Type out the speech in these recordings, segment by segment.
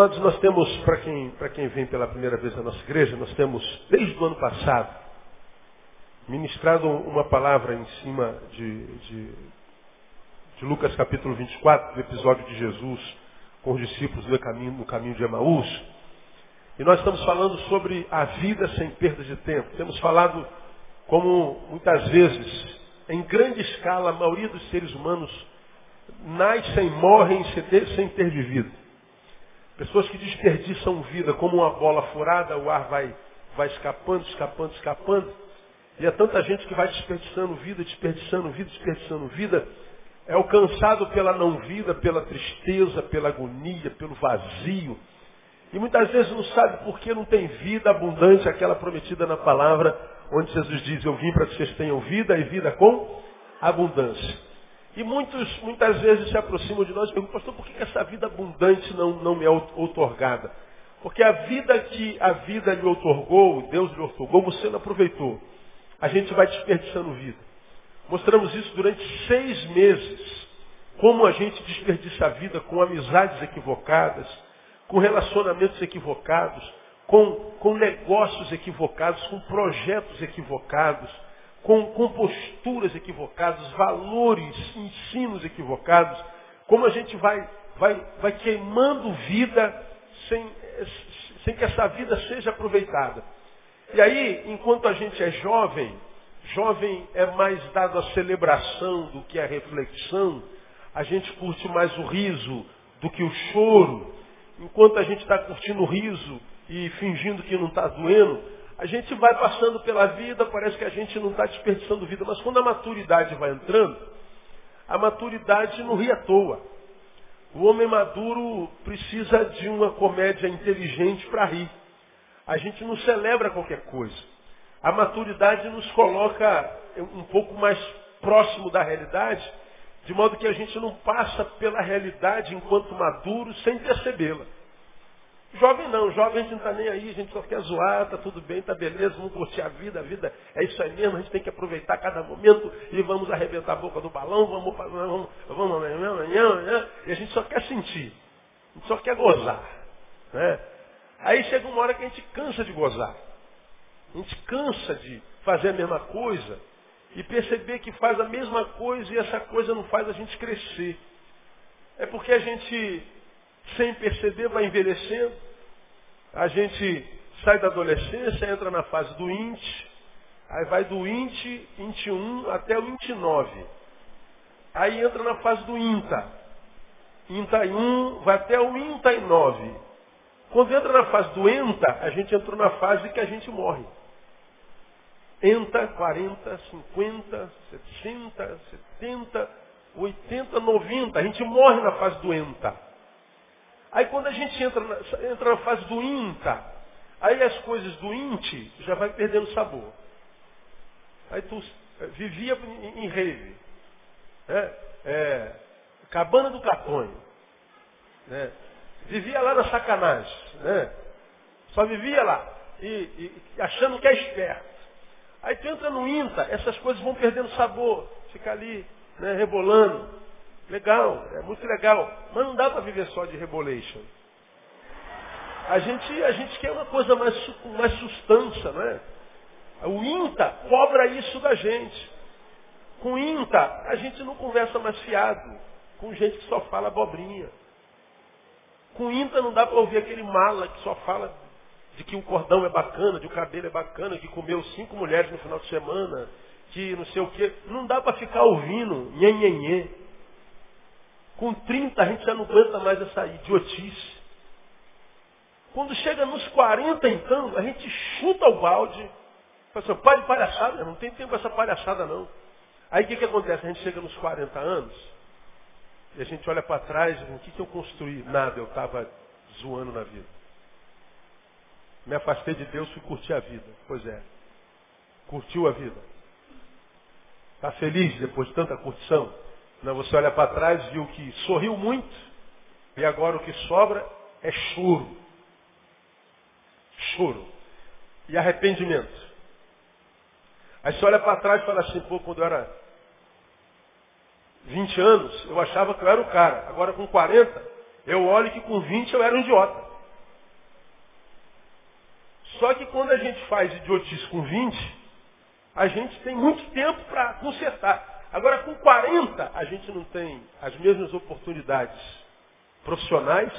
Amados, nós temos, para quem, quem vem pela primeira vez na nossa igreja, nós temos, desde o ano passado, ministrado uma palavra em cima de, de, de Lucas capítulo 24, do episódio de Jesus com os discípulos no caminho, no caminho de Emaús. E nós estamos falando sobre a vida sem perda de tempo. Temos falado como muitas vezes, em grande escala, a maioria dos seres humanos nascem morrem sem ter vivido. Pessoas que desperdiçam vida como uma bola furada, o ar vai, vai escapando, escapando, escapando. E é tanta gente que vai desperdiçando vida, desperdiçando vida, desperdiçando vida. É alcançado pela não vida, pela tristeza, pela agonia, pelo vazio. E muitas vezes não sabe por que não tem vida abundante, aquela prometida na palavra, onde Jesus diz, eu vim para que vocês tenham vida e vida com abundância. E muitos, muitas vezes se aproximam de nós e perguntam, pastor, por que essa vida abundante não, não me é outorgada? Porque a vida que a vida lhe outorgou, Deus lhe outorgou, você não aproveitou. A gente vai desperdiçando vida. Mostramos isso durante seis meses. Como a gente desperdiça a vida com amizades equivocadas, com relacionamentos equivocados, com, com negócios equivocados, com projetos equivocados com, com posturas equivocadas, valores, ensinos equivocados, como a gente vai, vai, vai queimando vida sem, sem que essa vida seja aproveitada. E aí, enquanto a gente é jovem, jovem é mais dado à celebração do que à reflexão, a gente curte mais o riso do que o choro. Enquanto a gente está curtindo o riso e fingindo que não está doendo, a gente vai passando pela vida, parece que a gente não está desperdiçando vida, mas quando a maturidade vai entrando, a maturidade não ri à toa. O homem maduro precisa de uma comédia inteligente para rir. A gente não celebra qualquer coisa. A maturidade nos coloca um pouco mais próximo da realidade, de modo que a gente não passa pela realidade enquanto maduro sem percebê-la. Jovem não, jovem a gente não está nem aí, a gente só quer zoar, está tudo bem, está beleza, vamos curtir a vida, a vida é isso aí mesmo, a gente tem que aproveitar cada momento e vamos arrebentar a boca do balão, vamos, vamos, vamos amanhã, amanhã, amanhã, e a gente só quer sentir, a gente só quer gozar. Né? Aí chega uma hora que a gente cansa de gozar. A gente cansa de fazer a mesma coisa e perceber que faz a mesma coisa e essa coisa não faz a gente crescer. É porque a gente sem perceber, vai envelhecendo. A gente sai da adolescência, entra na fase do int, aí vai do int, int 1 até o int 9. Aí entra na fase do inta. Inta 1 vai até o inta 9. Quando entra na fase do enta, a gente entrou na fase que a gente morre. Enta 40, 50, 60, 70, 80, 90. A gente morre na fase do enta. Aí quando a gente entra na, entra na fase do INTA, aí as coisas do INTE já vai perdendo sabor. Aí tu eh, vivia em, em rave. Né? É, cabana do Catonho. Né? Vivia lá na sacanagem. Né? Só vivia lá. E, e, achando que é esperto. Aí tu entra no INTA, essas coisas vão perdendo sabor. Fica ali, né, rebolando. Legal, é muito legal. Mas não dá para viver só de rebolation. A gente, a gente quer uma coisa mais, mais não é? O INTA cobra isso da gente. Com INTA, a gente não conversa mais fiado. Com gente que só fala abobrinha. Com INTA não dá para ouvir aquele mala que só fala de que o cordão é bacana, de que o cabelo é bacana, que comeu cinco mulheres no final de semana, que não sei o quê. Não dá para ficar ouvindo nhenhenhê. Com 30 a gente já não aguenta mais essa idiotice. Quando chega nos 40 então, a gente chuta o balde. Fala assim, pai de palhaçada, não tem tempo essa palhaçada não. Aí o que, que acontece? A gente chega nos 40 anos e a gente olha para trás e o que, que eu construí? Nada, eu estava zoando na vida. Me afastei de Deus, fui curtir a vida. Pois é. Curtiu a vida. Está feliz depois de tanta curtição? Não, você olha para trás, viu que sorriu muito, e agora o que sobra é choro. Choro. E arrependimento. Aí você olha para trás e fala assim, pô, quando eu era 20 anos, eu achava que eu era o cara. Agora com 40, eu olho que com 20 eu era um idiota. Só que quando a gente faz idiotice com 20, a gente tem muito tempo para consertar. Agora, com 40, a gente não tem as mesmas oportunidades profissionais.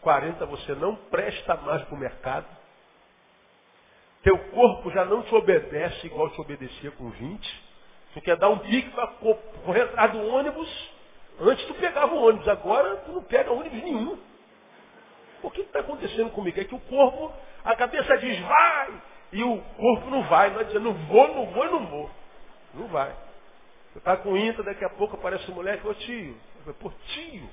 40 você não presta mais para o mercado. Teu corpo já não te obedece igual te obedecia com 20. Tu quer dar um pique para correr atrás do ônibus. Antes tu pegava o ônibus, agora tu não pega ônibus nenhum. O que está acontecendo comigo? É que o corpo, a cabeça diz vai, e o corpo não vai. Não diz, não vou, não vou, não vou. Não vai. Você está com INTA, daqui a pouco aparece um moleque, ô tio. Pô, tio.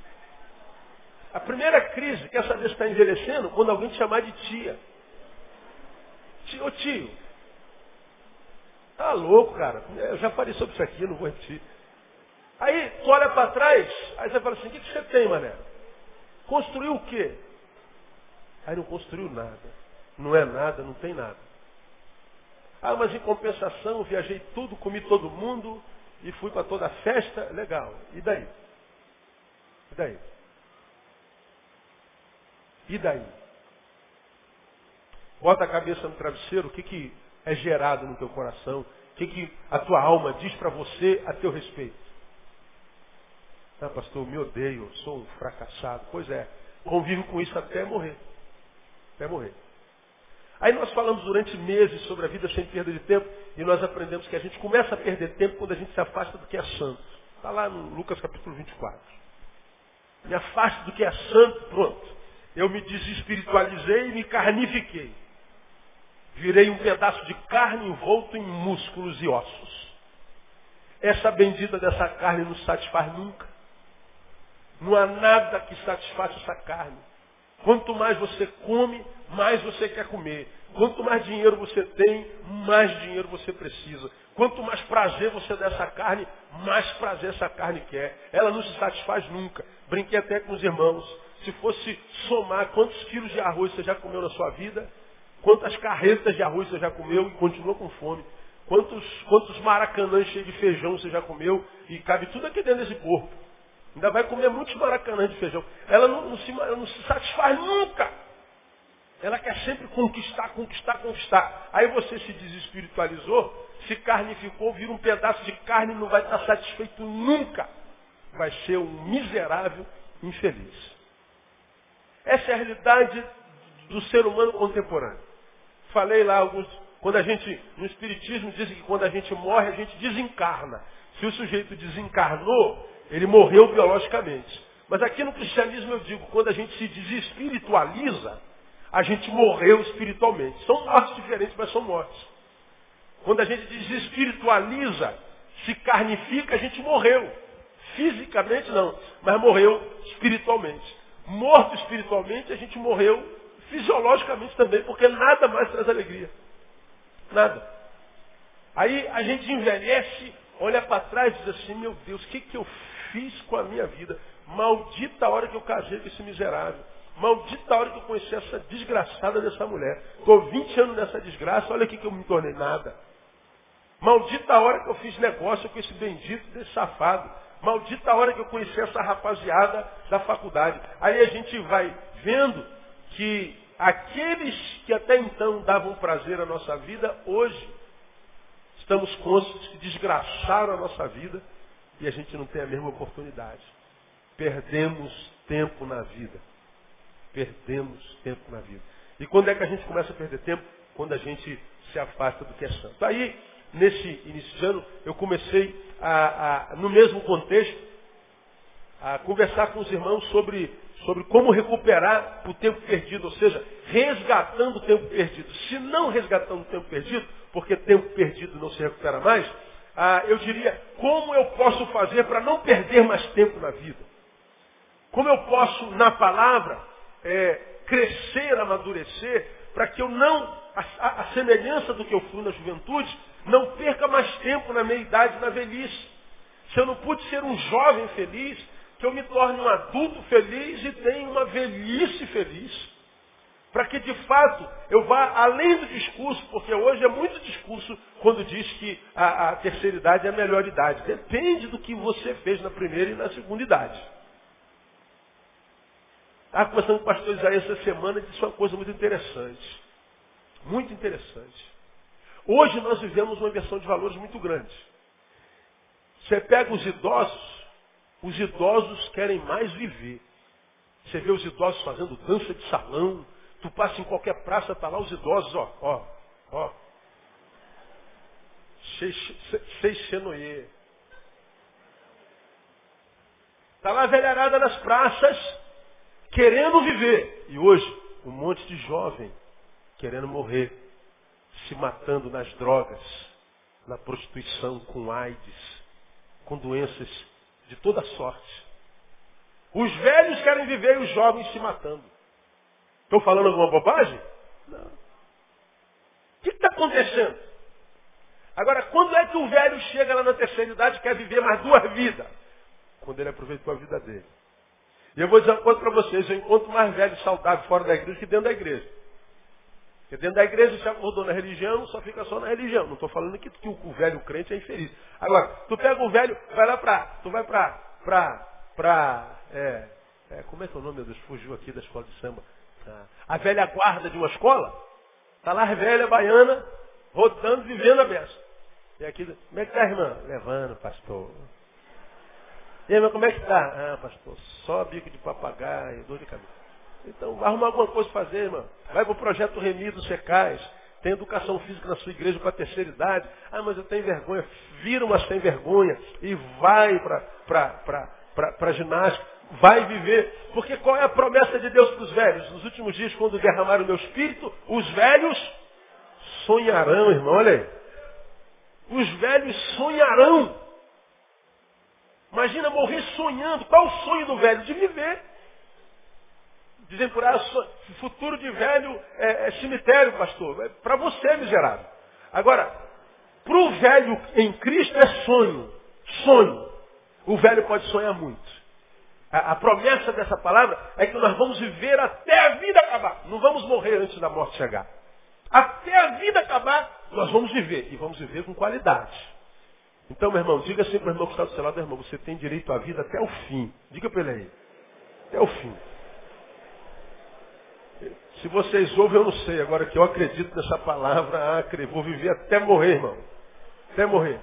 A primeira crise, quer saber se está envelhecendo? Quando alguém te chamar de tia. Tio, ô tio. Tá louco, cara. Eu já falei sobre isso aqui, não vou repetir. Aí tu olha para trás, aí você fala assim, o que, que você tem, mané? Construiu o quê? Aí não construiu nada. Não é nada, não tem nada. Ah, mas em compensação, viajei tudo, comi todo mundo e fui para toda a festa. Legal. E daí? E daí? E daí? Bota a cabeça no travesseiro, o que, que é gerado no teu coração? O que, que a tua alma diz para você a teu respeito? Ah, pastor, me odeio, sou um fracassado. Pois é, convivo com isso até morrer. Até morrer. Aí nós falamos durante meses sobre a vida sem perda de tempo e nós aprendemos que a gente começa a perder tempo quando a gente se afasta do que é santo. Está lá no Lucas capítulo 24. Me afasto do que é santo, pronto. Eu me desespiritualizei e me carnifiquei. Virei um pedaço de carne envolto em músculos e ossos. Essa bendita dessa carne não satisfaz nunca. Não há nada que satisfaça essa carne. Quanto mais você come, mais você quer comer. Quanto mais dinheiro você tem, mais dinheiro você precisa. Quanto mais prazer você dá essa carne, mais prazer essa carne quer. Ela não se satisfaz nunca. Brinquei até com os irmãos. Se fosse somar quantos quilos de arroz você já comeu na sua vida, quantas carretas de arroz você já comeu e continua com fome, quantos, quantos maracanãs cheios de feijão você já comeu e cabe tudo aqui dentro desse corpo. Ainda vai comer muitos maracanãs de feijão. Ela não, não, se, não se satisfaz nunca. Ela quer sempre conquistar, conquistar, conquistar. Aí você se desespiritualizou, se carnificou, vira um pedaço de carne não vai estar satisfeito nunca. Vai ser um miserável infeliz. Essa é a realidade do ser humano contemporâneo. Falei lá alguns. Quando a gente, no Espiritismo, dizem que quando a gente morre, a gente desencarna. Se o sujeito desencarnou, ele morreu biologicamente. Mas aqui no cristianismo eu digo, quando a gente se desespiritualiza, a gente morreu espiritualmente. São mortes diferentes, mas são mortes. Quando a gente desespiritualiza, se carnifica, a gente morreu. Fisicamente não, mas morreu espiritualmente. Morto espiritualmente, a gente morreu fisiologicamente também, porque nada mais traz alegria. Nada. Aí a gente envelhece, olha para trás e diz assim, meu Deus, o que, que eu fiz com a minha vida? Maldita a hora que eu casei com esse miserável. Maldita hora que eu conheci essa desgraçada dessa mulher. Estou 20 anos nessa desgraça, olha aqui que eu me tornei nada. Maldita hora que eu fiz negócio com esse bendito, desse safado. Maldita hora que eu conheci essa rapaziada da faculdade. Aí a gente vai vendo que aqueles que até então davam prazer à nossa vida, hoje estamos conscientes que desgraçaram a nossa vida e a gente não tem a mesma oportunidade. Perdemos tempo na vida. Perdemos tempo na vida. E quando é que a gente começa a perder tempo? Quando a gente se afasta do que é santo. Aí, nesse início de ano, eu comecei a, a no mesmo contexto, a conversar com os irmãos sobre, sobre como recuperar o tempo perdido, ou seja, resgatando o tempo perdido. Se não resgatando o tempo perdido, porque tempo perdido não se recupera mais, ah, eu diria, como eu posso fazer para não perder mais tempo na vida? Como eu posso, na palavra, é, crescer, amadurecer, para que eu não, a, a, semelhança do que eu fui na juventude, não perca mais tempo na meia-idade, na velhice. Se eu não pude ser um jovem feliz, que eu me torne um adulto feliz e tenha uma velhice feliz para que de fato eu vá além do discurso, porque hoje é muito discurso quando diz que a, a, terceira idade é a melhor idade. Depende do que você fez na primeira e na segunda idade. Estava conversando com o pastor Isaías essa semana e disse uma coisa muito interessante. Muito interessante. Hoje nós vivemos uma inversão de valores muito grande. Você pega os idosos, os idosos querem mais viver. Você vê os idosos fazendo dança de salão. Tu passa em qualquer praça, tá lá os idosos, ó, ó, ó. Seixenoye. Está lá a velharada nas praças, querendo viver. E hoje, um monte de jovem querendo morrer, se matando nas drogas, na prostituição, com AIDS, com doenças de toda sorte. Os velhos querem viver e os jovens se matando. Estou falando alguma bobagem? Não. O que está acontecendo? Agora, quando é que o velho chega lá na terceira idade e quer viver mais duas vidas? Quando ele aproveitou a vida dele. E eu vou dizer uma coisa para vocês, eu encontro mais velho saudável fora da igreja que dentro da igreja. Porque dentro da igreja se acordou na religião, só fica só na religião. Não estou falando que, que, o velho crente é infeliz. Agora, tu pega o velho, vai lá para, tu vai para, para, para, é, é, como é que é o nome, meu Deus, fugiu aqui da escola de samba. Ah, a velha guarda de uma escola, está lá a velha baiana, rodando, vivendo a beça. E aqui, como é que está, irmã? Levando, pastor. E aí, mas como é que está? Ah, pastor, só bico de papagaio, dor de cabeça. Então, arruma alguma coisa para fazer, irmão. Vai para o projeto Remido Secais. Tem educação física na sua igreja para terceira idade. Ah, mas eu tenho vergonha. Vira uma sem vergonha e vai para ginástica. Vai viver. Porque qual é a promessa de Deus para os velhos? Nos últimos dias, quando derramaram o meu espírito, os velhos sonharão, irmão. Olha aí. Os velhos sonharão. Imagina morrer sonhando. Qual o sonho do velho? De viver. Dizem por aí, futuro de velho é, é cemitério, pastor. É para você, miserável. Agora, para o velho em Cristo é sonho. Sonho. O velho pode sonhar muito. A, a, promessa dessa palavra é que nós vamos viver até a vida acabar. Não vamos morrer antes da morte chegar. Até a vida acabar, nós vamos viver. E vamos viver com qualidade. Então, meu irmão, diga assim para o irmão que está do seu lado, irmão, você tem direito à vida até o fim. Diga para ele aí. Até o fim. Se vocês ouvem, eu não sei. Agora que eu acredito nessa palavra, ah, vou viver até morrer, irmão. Até morrer.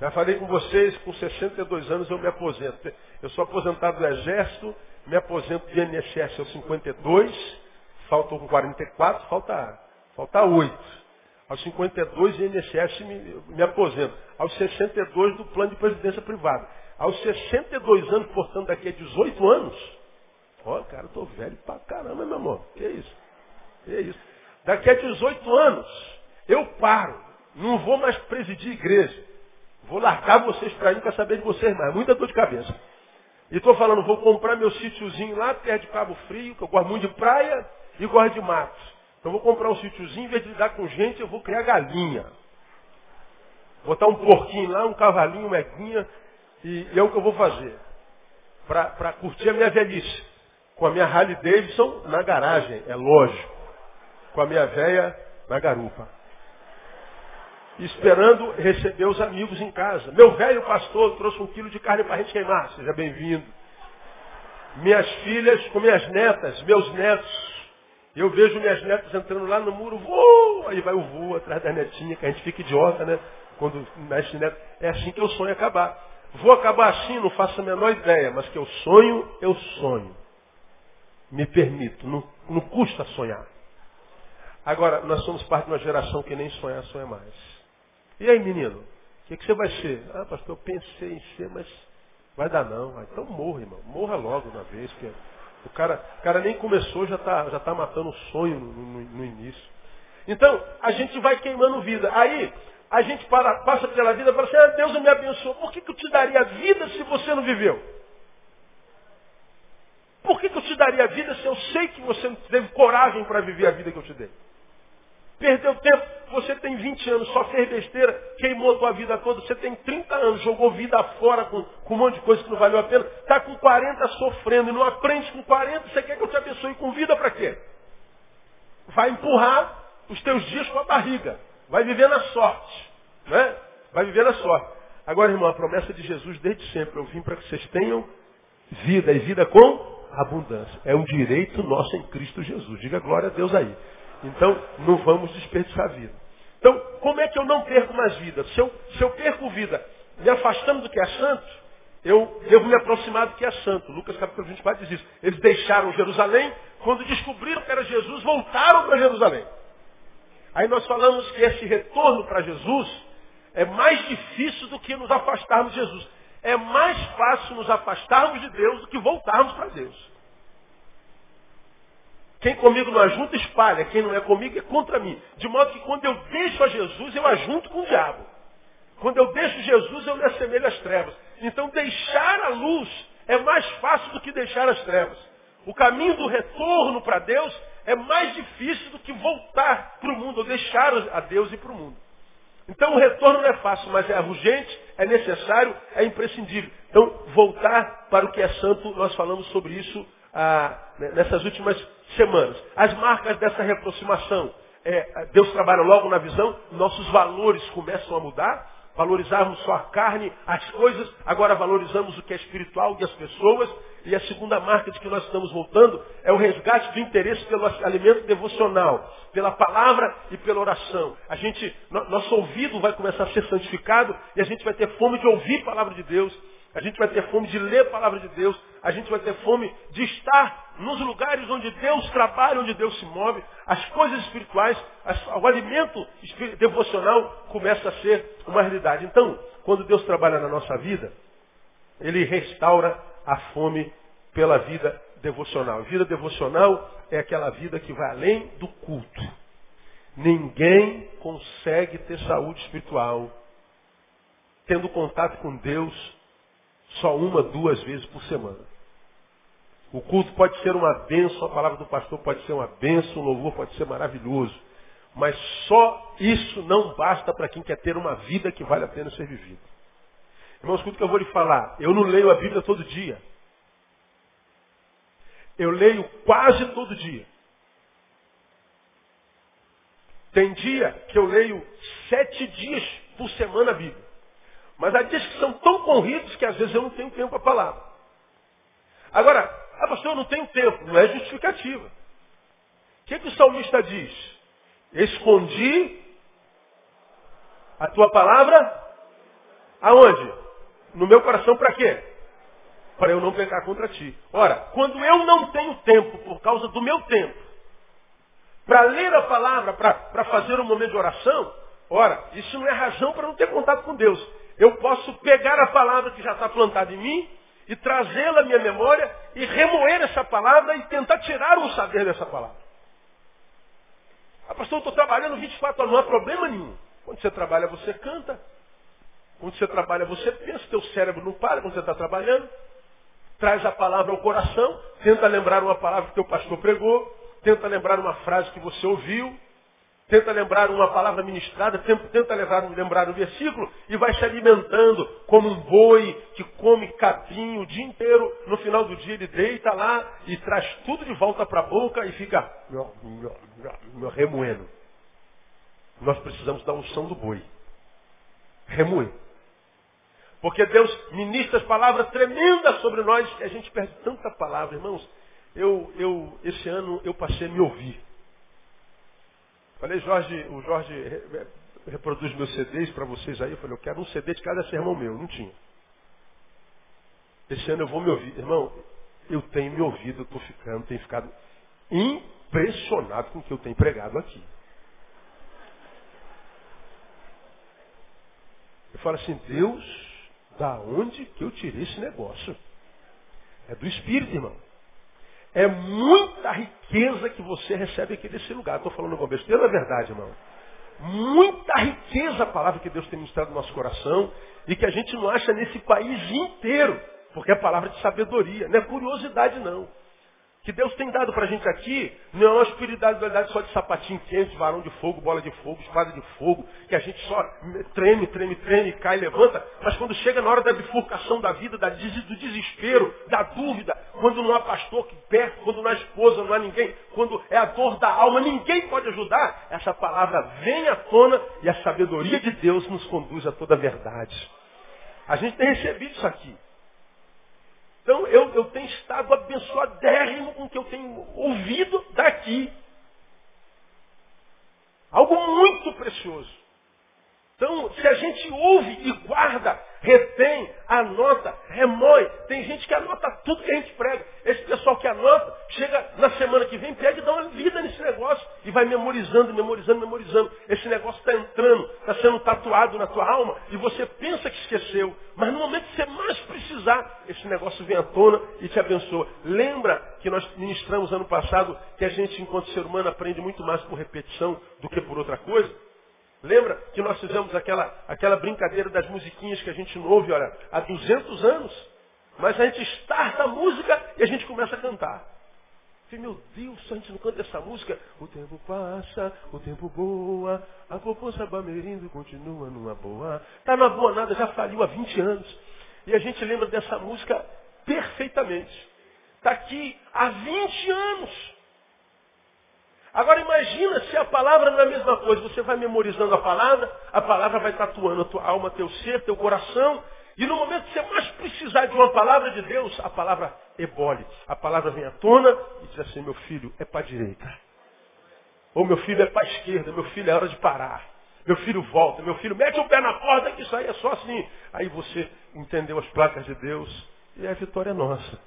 Já falei com vocês, com 62 anos eu me aposento. Eu sou aposentado do Exército, me aposento de INSS aos 52, faltam 44, falta, falta 8. Aos 52, o INSS me, me aposenta. Aos 62, do plano de presidência privada. Aos 62 anos, portanto, daqui a 18 anos. Ó, cara, eu tô velho pra caramba, meu amor. Que isso? Que isso? Daqui a 18 anos, eu paro. Não vou mais presidir igreja. Vou largar vocês para ir para saber de vocês mais. Muita dor de cabeça. E estou falando, vou comprar meu sítiozinho lá, perto de Cabo Frio, que eu gosto muito de praia e gosto de matos. Então vou comprar um sítiozinho, em vez de lidar com gente, eu vou criar galinha. Botar um porquinho lá, um cavalinho, uma eguinha, e, e é o que eu vou fazer. Para curtir a minha velhice. Com a minha Harley Davidson na garagem, é lógico. Com a minha véia na garupa. Esperando receber os amigos em casa. Meu velho pastor trouxe um quilo de carne para a gente queimar. Seja bem-vindo. Minhas filhas com minhas netas, meus netos eu vejo minhas netas entrando lá no muro, voo! Aí vai o voo atrás da netinha, que a gente fica idiota, né? Quando mexe neto. É assim que eu sonho acabar. Vou acabar assim, não faço a menor ideia, mas que eu sonho, eu sonho. Me permito, não, não custa sonhar. Agora, nós somos parte de uma geração que nem sonhar, sonha mais. E aí, menino? O que, que, você vai ser? Ah, pastor, eu pensei em ser, mas vai dar não. Então morra, irmão. Morra logo uma vez, que o cara, o cara nem começou, já está já tá matando o sonho no, no, no, início. Então, a gente vai queimando vida. Aí, a gente para, passa pela vida e fala assim, ah, Deus me abençoou. Por que, que eu te daria vida se você não viveu? Por que, que eu te daria vida se eu sei que você não teve coragem para viver a vida que eu te dei? Perdeu tempo. Você tem 20 anos, só fez besteira, queimou a tua vida toda. Você tem 30 anos, jogou vida fora com, com um monte de coisa que não valeu a pena. Está com 40 sofrendo e não aprende com 40. Você quer que eu te abençoe com vida para quê? Vai empurrar os teus dias com a barriga. Vai viver na sorte. Né? Vai viver na sorte. Agora, irmão, a promessa de Jesus desde sempre. Eu vim para que vocês tenham vida e vida com abundância. É um direito nosso em Cristo Jesus. Diga glória a Deus aí. Então, não vamos desperdiçar vida. Então, como é que eu não perco mais vida? Se eu, se eu perco vida me afastando do que é santo, eu devo me aproximar do que é santo. Lucas capítulo 24 diz isso. Eles deixaram Jerusalém, quando descobriram que era Jesus, voltaram para Jerusalém. Aí nós falamos que esse retorno para Jesus é mais difícil do que nos afastarmos de Jesus. É mais fácil nos afastarmos de Deus do que voltarmos para Deus. Quem comigo não ajunta, espalha. Quem não é comigo é contra mim. De modo que quando eu deixo a Jesus, eu ajunto com o diabo. Quando eu deixo Jesus, eu me assemelho às trevas. Então deixar a luz é mais fácil do que deixar as trevas. O caminho do retorno para Deus é mais difícil do que voltar para o mundo, ou deixar a Deus e para o mundo. Então o retorno não é fácil, mas é urgente, é necessário, é imprescindível. Então, voltar para o que é santo, nós falamos sobre isso ah, nessas últimas semanas. As marcas dessa reaproximação. É, Deus trabalha logo na visão, nossos valores começam a mudar, valorizarmos só a carne, as coisas, agora valorizamos o que é espiritual e as pessoas. E a segunda marca de que nós estamos voltando é o resgate do interesse pelo alimento devocional, pela palavra e pela oração. A gente, nosso ouvido vai começar a ser santificado e a gente vai ter fome de ouvir a palavra de Deus. A gente vai ter fome de ler a palavra de Deus. A gente vai ter fome de estar nos lugares onde Deus trabalha, onde Deus se move. As coisas espirituais, o alimento devocional começa a ser uma realidade. Então, quando Deus trabalha na nossa vida, Ele restaura a fome pela vida devocional. Vida devocional é aquela vida que vai além do culto. Ninguém consegue ter saúde espiritual tendo contato com Deus só uma, duas vezes por semana. O culto pode ser uma benção, a palavra do pastor pode ser uma benção, o louvor pode ser maravilhoso. Mas só isso não basta para quem quer ter uma vida que vale a pena ser vivida. Irmãos, escuta o que eu vou lhe falar. Eu não leio a Bíblia todo dia. Eu leio quase todo dia. Tem dia que eu leio sete dias por semana a Bíblia. Mas há dias que são tão corridos que às vezes eu não tenho tempo para falar. Agora, ah, pastor, eu não tenho tempo. Não é justificativa. O que, que o salmista diz? Escondi a tua palavra aonde? No meu coração para quê? Para eu não pecar contra ti. Ora, quando eu não tenho tempo por causa do meu tempo, para ler a palavra, para fazer um momento de oração, ora, isso não é razão para não ter contato com Deus eu posso pegar a palavra que já está plantada em mim e trazê-la à minha memória e remoer essa palavra e tentar tirar o saber dessa palavra. Ah, pastor, eu estou trabalhando 24 horas, não há problema nenhum. Quando você trabalha, você canta. Quando você trabalha, você pensa, teu cérebro não para quando você está trabalhando. Traz a palavra ao coração, tenta lembrar uma palavra que teu pastor pregou, tenta lembrar uma frase que você ouviu, tenta lembrar uma palavra ministrada, tenta lembrar, um versículo e vai se alimentando como um boi que come capim o dia inteiro. No final do dia ele deita lá e traz tudo de volta para a boca e fica remoendo. Nós precisamos da unção do boi. Remoer. Porque Deus ministra as palavras tremendas sobre nós que a gente perde tanta palavra, irmãos. Eu, eu, esse ano eu passei a me ouvir. Falei, Jorge, o Jorge reproduz meus CDs para vocês aí. Eu falei, eu quero um CD de cada sermão meu. Não tinha. Esse ano eu vou me ouvir. Irmão, eu tenho me ouvido, eu estou ficando, tenho ficado impressionado com o que eu tenho pregado aqui. Eu falo assim, Deus, da onde que eu tirei esse negócio? É do Espírito, irmão. É muita riqueza que você recebe aqui desse lugar. Estou falando com besteira, é verdade, irmão. Muita riqueza a palavra que Deus tem ministrado no nosso coração e que a gente não acha nesse país inteiro, porque é palavra de sabedoria, não é curiosidade não que Deus tem dado para a gente aqui não é uma espiritualidade só de sapatinho quente, varão de fogo, bola de fogo, espada de fogo, que a gente só treme, treme, treme, cai, levanta, mas quando chega na hora da bifurcação da vida, da, do desespero, da dúvida, quando não há pastor que perto, quando não há esposa, não há ninguém, quando é a dor da alma, ninguém pode ajudar, essa palavra vem à tona e a sabedoria de Deus nos conduz a toda a verdade. A gente tem recebido isso aqui. Então eu, eu tenho estado abençoadérrimo com o que eu tenho ouvido daqui. Algo muito precioso. Então, se a gente ouve e guarda, retém, anota, remói, tem gente que anota tudo que a gente prega. Esse pessoal que anota, chega na semana que vem, pega e dá uma vida nesse negócio e vai memorizando, memorizando, memorizando. Esse negócio está entrando, está sendo tatuado na tua alma e você pensa que esqueceu. Mas no momento que você mais precisar, esse negócio vem à tona e te abençoa. Lembra que nós ministramos ano passado que a gente, enquanto ser humano, aprende muito mais por repetição do que por outra coisa? Lembra que nós fizemos aquela, aquela brincadeira das musiquinhas que a gente não ouve, olha, há 200 anos. Mas a gente starta a música e a gente começa a cantar. Falei, meu Deus, a gente não canta essa música. O tempo passa, o tempo boa, a poupança bamerindo continua numa boa. Está numa boa nada, já faliu há 20 anos. E a gente lembra dessa música perfeitamente. Está aqui há 20 anos. Agora imagina se a palavra não é a mesma coisa. Você vai memorizando a palavra, a palavra vai tatuando a tua alma, teu ser, teu coração. E no momento que você mais precisar de uma palavra de Deus, a palavra ebole. A palavra vem à tona e diz assim, meu filho, é para a direita. Ou meu filho é para a esquerda, meu filho é hora de parar. Meu filho volta, meu filho mete o pé na porta que isso aí é só assim. Aí você entendeu as placas de Deus e a vitória é nossa.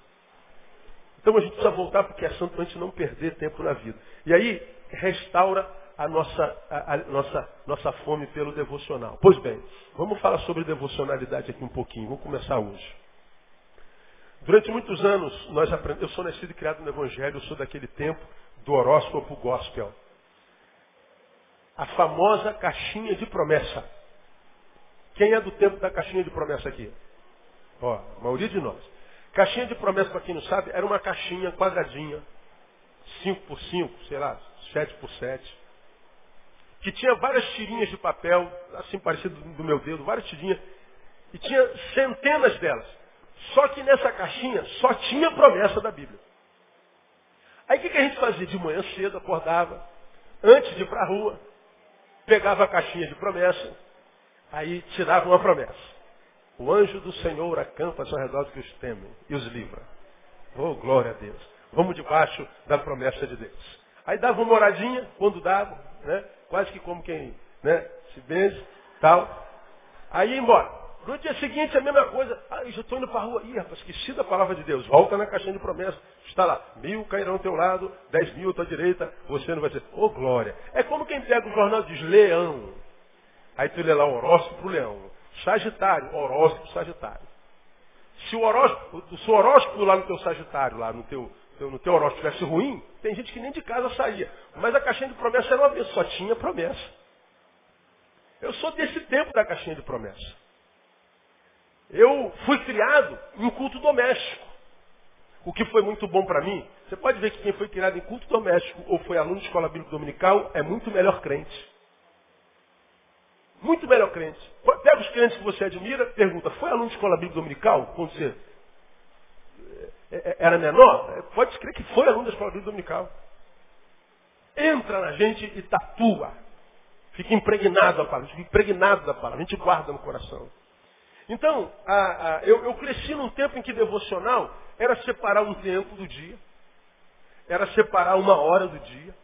Então a gente precisa voltar porque é santo para a gente não perder tempo na vida. E aí restaura a nossa, a, a nossa, nossa fome pelo devocional. Pois bem, vamos falar sobre devocionalidade aqui um pouquinho. Vamos começar hoje. Durante muitos anos, nós aprendemos, eu sou nascido e criado no Evangelho, eu sou daquele tempo do horóscopo gospel. A famosa caixinha de promessa. Quem é do tempo da caixinha de promessa aqui? Ó, a maioria de nós. Caixinha de promessa, para quem não sabe, era uma caixinha quadradinha, 5 por 5, sei lá, 7 por 7, que tinha várias tirinhas de papel, assim parecido do meu dedo, várias tirinhas, e tinha centenas delas. Só que nessa caixinha só tinha promessa da Bíblia. Aí o que, que a gente fazia? De manhã cedo, acordava, antes de ir para a rua, pegava a caixinha de promessa, aí tirava uma promessa. O anjo do Senhor acampa ao redor dos que os temem e os livra. Oh, glória a Deus. Vamos debaixo da promessa de Deus. Aí dava uma moradinha, quando dava, né? quase que como quem né? se benze, tal. Aí ia embora. No dia seguinte, a mesma coisa. Ah, eu estou indo para a rua. Ih, rapaz, esqueci da palavra de Deus. Volta na caixinha de promessa. Está lá. Mil cairão ao teu lado, dez mil à tua direita. Você não vai ser. Ô, oh, glória. É como quem pega o jornal e diz leão. Aí tu lê lá o horóscopo pro leão. Sagitário, horóscopo Sagitário. Se o horóscopo, se o horóscopo lá no teu Sagitário, lá no teu, no teu horóscopo estivesse ruim, tem gente que nem de casa saía. Mas a caixinha de promessa era uma vez, só tinha promessa. Eu sou desse tempo da caixinha de promessa. Eu fui criado em culto doméstico. O que foi muito bom para mim, você pode ver que quem foi criado em culto doméstico ou foi aluno de escola bíblica dominical é muito melhor crente. Muito melhor crente. Pega os crentes que você admira, pergunta, foi aluno de escola bíblica dominical quando você é, é, era menor? É, pode crer que foi aluno da escola bíblica dominical. Entra na gente e tatua. Fica impregnado da palavra, fica impregnado da palavra, a gente guarda no coração. Então, a, a, eu, eu cresci num tempo em que devocional era separar um tempo do dia, era separar uma hora do dia,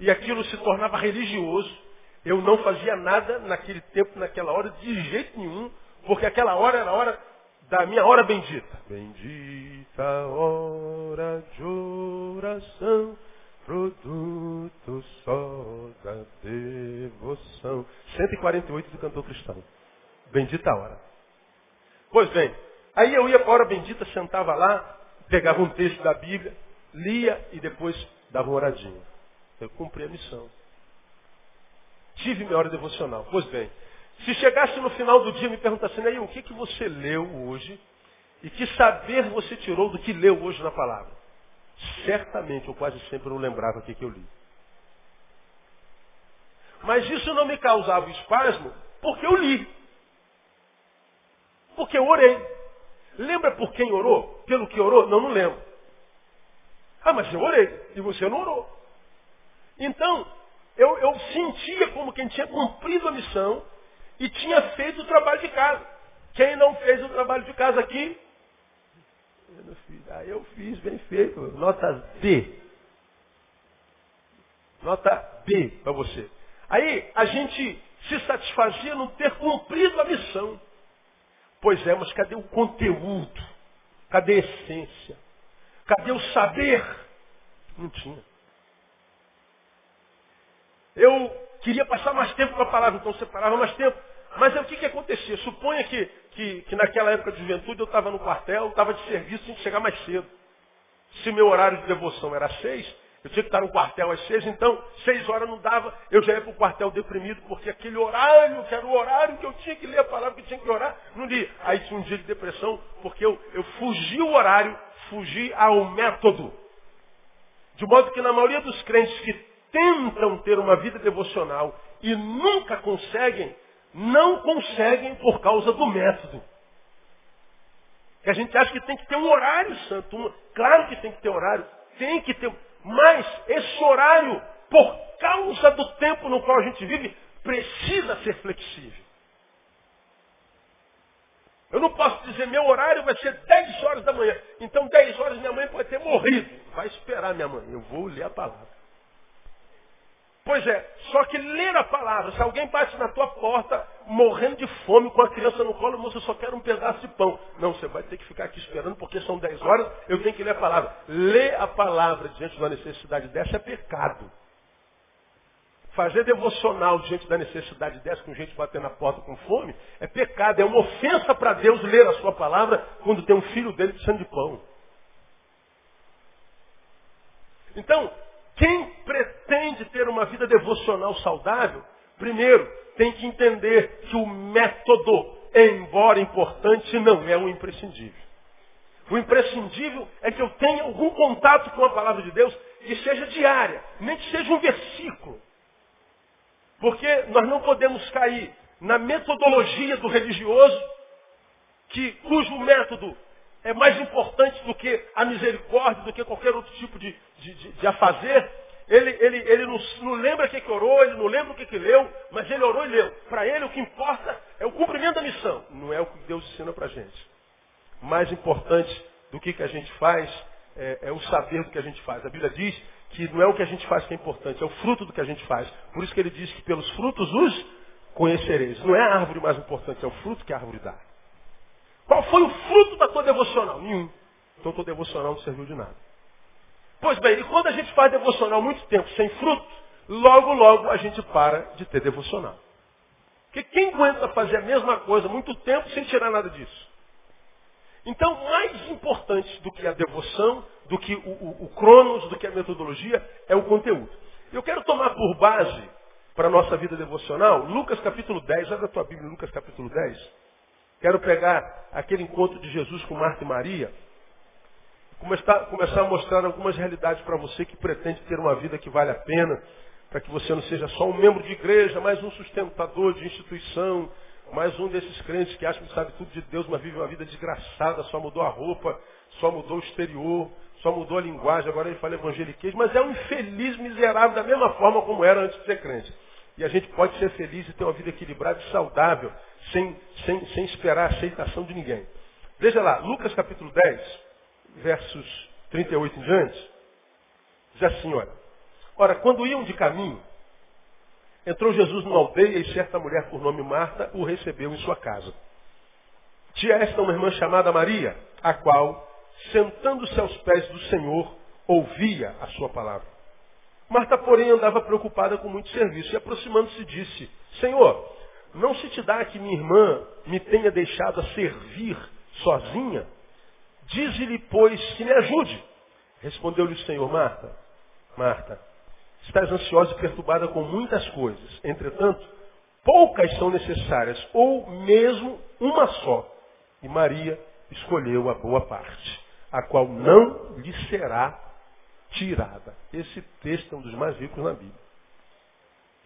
e aquilo se tornava religioso. Eu não fazia nada naquele tempo, naquela hora, de jeito nenhum, porque aquela hora era a hora da minha hora bendita. Bendita hora de oração, produto só da devoção. 148 do cantor cristão. Bendita hora. Pois bem, aí eu ia para a hora bendita, sentava lá, pegava um texto da Bíblia, lia e depois dava uma oradinha. Eu cumpri a missão. Tive minha hora devocional. Pois bem, se chegasse no final do dia e me perguntasse, aí o que, que você leu hoje e que saber você tirou do que leu hoje na palavra? Certamente, eu quase sempre não lembrava o que, que eu li. Mas isso não me causava espasmo porque eu li. Porque eu orei. Lembra por quem orou? Pelo que orou? Não, não lembro. Ah, mas eu orei. E você não orou. Então, eu, eu sentia como quem tinha cumprido a missão e tinha feito o trabalho de casa. Quem não fez o trabalho de casa aqui? Eu não fiz. Ah, eu fiz, bem feito. Nota D. Nota B para você. Aí a gente se satisfazia não ter cumprido a missão. Pois é, mas cadê o conteúdo? Cadê a essência? Cadê o saber? Não tinha. Eu queria passar mais tempo com a palavra, então separava mais tempo. Mas é o que, que acontecia? Suponha que, que, que naquela época de juventude eu estava no quartel, estava de serviço, tinha que chegar mais cedo. Se meu horário de devoção era seis, eu tinha que estar no quartel às seis, então seis horas não dava, eu já ia para o quartel deprimido, porque aquele horário, que era o horário que eu tinha que ler a palavra, que eu tinha que orar, não li. Aí tinha um dia de depressão, porque eu, eu fugi o horário, fugi ao método. De modo que na maioria dos crentes que tentam ter uma vida devocional e nunca conseguem, não conseguem por causa do método. Que a gente acha que tem que ter um horário santo. Claro que tem que ter horário, tem que ter. Mas esse horário, por causa do tempo no qual a gente vive, precisa ser flexível. Eu não posso dizer meu horário vai ser 10 horas da manhã. Então 10 horas minha mãe pode ter morrido. Vai esperar minha mãe. Eu vou ler a palavra. Pois é, só que ler a palavra, se alguém bate na tua porta, morrendo de fome, com a criança no colo, moça, eu só quero um pedaço de pão. Não, você vai ter que ficar aqui esperando, porque são 10 horas, eu tenho que ler a palavra. Ler a palavra diante de uma necessidade dessa é pecado. Fazer devocional diante da necessidade dessa, com gente batendo na porta com fome, é pecado, é uma ofensa para Deus ler a sua palavra quando tem um filho dele precisando de pão. Então, quem pretende ter uma vida devocional saudável, primeiro, tem que entender que o método, embora importante, não é o imprescindível. O imprescindível é que eu tenha algum contato com a palavra de Deus que seja diária, nem que seja um versículo. Porque nós não podemos cair na metodologia do religioso, que, cujo método é mais importante do que a misericórdia, do que qualquer outro tipo de, de, de, de a fazer. Ele, ele, ele não, não lembra o que, que orou, ele não lembra o que, que leu, mas ele orou e leu. Para ele o que importa é o cumprimento da missão. Não é o que Deus ensina para a gente. Mais importante do que, que a gente faz é, é o saber do que a gente faz. A Bíblia diz que não é o que a gente faz que é importante, é o fruto do que a gente faz. Por isso que ele diz que pelos frutos os conhecereis. Não é a árvore mais importante, é o fruto que a árvore dá. Qual foi o fruto da tua devocional? Nenhum. Então tua devocional não serviu de nada. Pois bem, e quando a gente faz devocional muito tempo sem fruto, logo, logo a gente para de ter devocional. Porque quem aguenta fazer a mesma coisa muito tempo sem tirar nada disso? Então, mais importante do que a devoção, do que o, o, o cronos, do que a metodologia, é o conteúdo. Eu quero tomar por base para a nossa vida devocional, Lucas capítulo 10, olha a tua Bíblia, Lucas capítulo 10. Quero pegar aquele encontro de Jesus com Marta e Maria, começar, começar a mostrar algumas realidades para você que pretende ter uma vida que vale a pena, para que você não seja só um membro de igreja, mais um sustentador de instituição, mais um desses crentes que acham que sabe tudo de Deus, mas vive uma vida desgraçada, só mudou a roupa, só mudou o exterior, só mudou a linguagem, agora ele fala evangeliquez, mas é um infeliz miserável da mesma forma como era antes de ser crente. E a gente pode ser feliz e ter uma vida equilibrada e saudável, sem, sem, sem esperar a aceitação de ninguém. Veja lá, Lucas capítulo 10, versos 38 em diante, diz assim, olha. Ora, quando iam de caminho, entrou Jesus numa aldeia e certa mulher por nome Marta o recebeu em sua casa. Tinha esta uma irmã chamada Maria, a qual, sentando-se aos pés do Senhor, ouvia a sua palavra. Marta, porém, andava preocupada com muito serviço e aproximando-se disse, Senhor, não se te dá que minha irmã me tenha deixado a servir sozinha? Dize-lhe, pois, que me ajude. Respondeu-lhe o Senhor, Marta, Marta, estás ansiosa e perturbada com muitas coisas. Entretanto, poucas são necessárias, ou mesmo uma só. E Maria escolheu a boa parte, a qual não lhe será tirada. Esse texto é um dos mais ricos na Bíblia.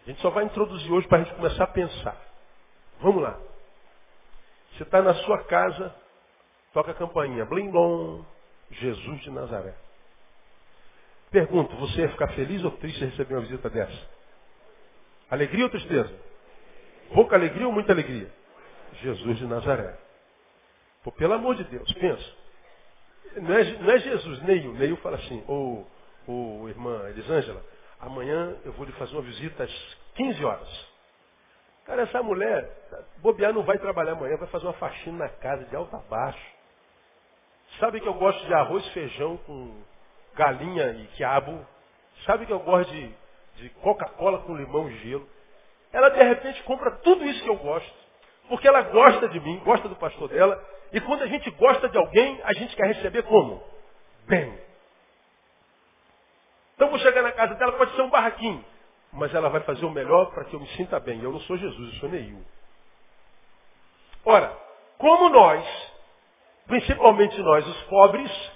A gente só vai introduzir hoje para a gente começar a pensar. Vamos lá. Você está na sua casa, toca a campainha, blim blom, Jesus de Nazaré. Pergunto, você ia ficar feliz ou triste receber uma visita dessa? Alegria ou tristeza? Pouca alegria ou muita alegria? Jesus de Nazaré. Pô, pelo amor de Deus, pensa. Não é, não é Jesus, Neil. Neil fala assim, ô, ô irmã Elisângela, Amanhã eu vou lhe fazer uma visita às 15 horas. Cara, essa mulher, bobear não vai trabalhar amanhã, vai fazer uma faxina na casa de alto a baixo. Sabe que eu gosto de arroz, feijão com galinha e quiabo. Sabe que eu gosto de, de Coca-Cola com limão e gelo. Ela de repente compra tudo isso que eu gosto. Porque ela gosta de mim, gosta do pastor dela. E quando a gente gosta de alguém, a gente quer receber como? Bem. Então vou chegar na casa dela, pode ser um barraquinho. Mas ela vai fazer o melhor para que eu me sinta bem. Eu não sou Jesus, eu sou Neil. Ora, como nós, principalmente nós, os pobres,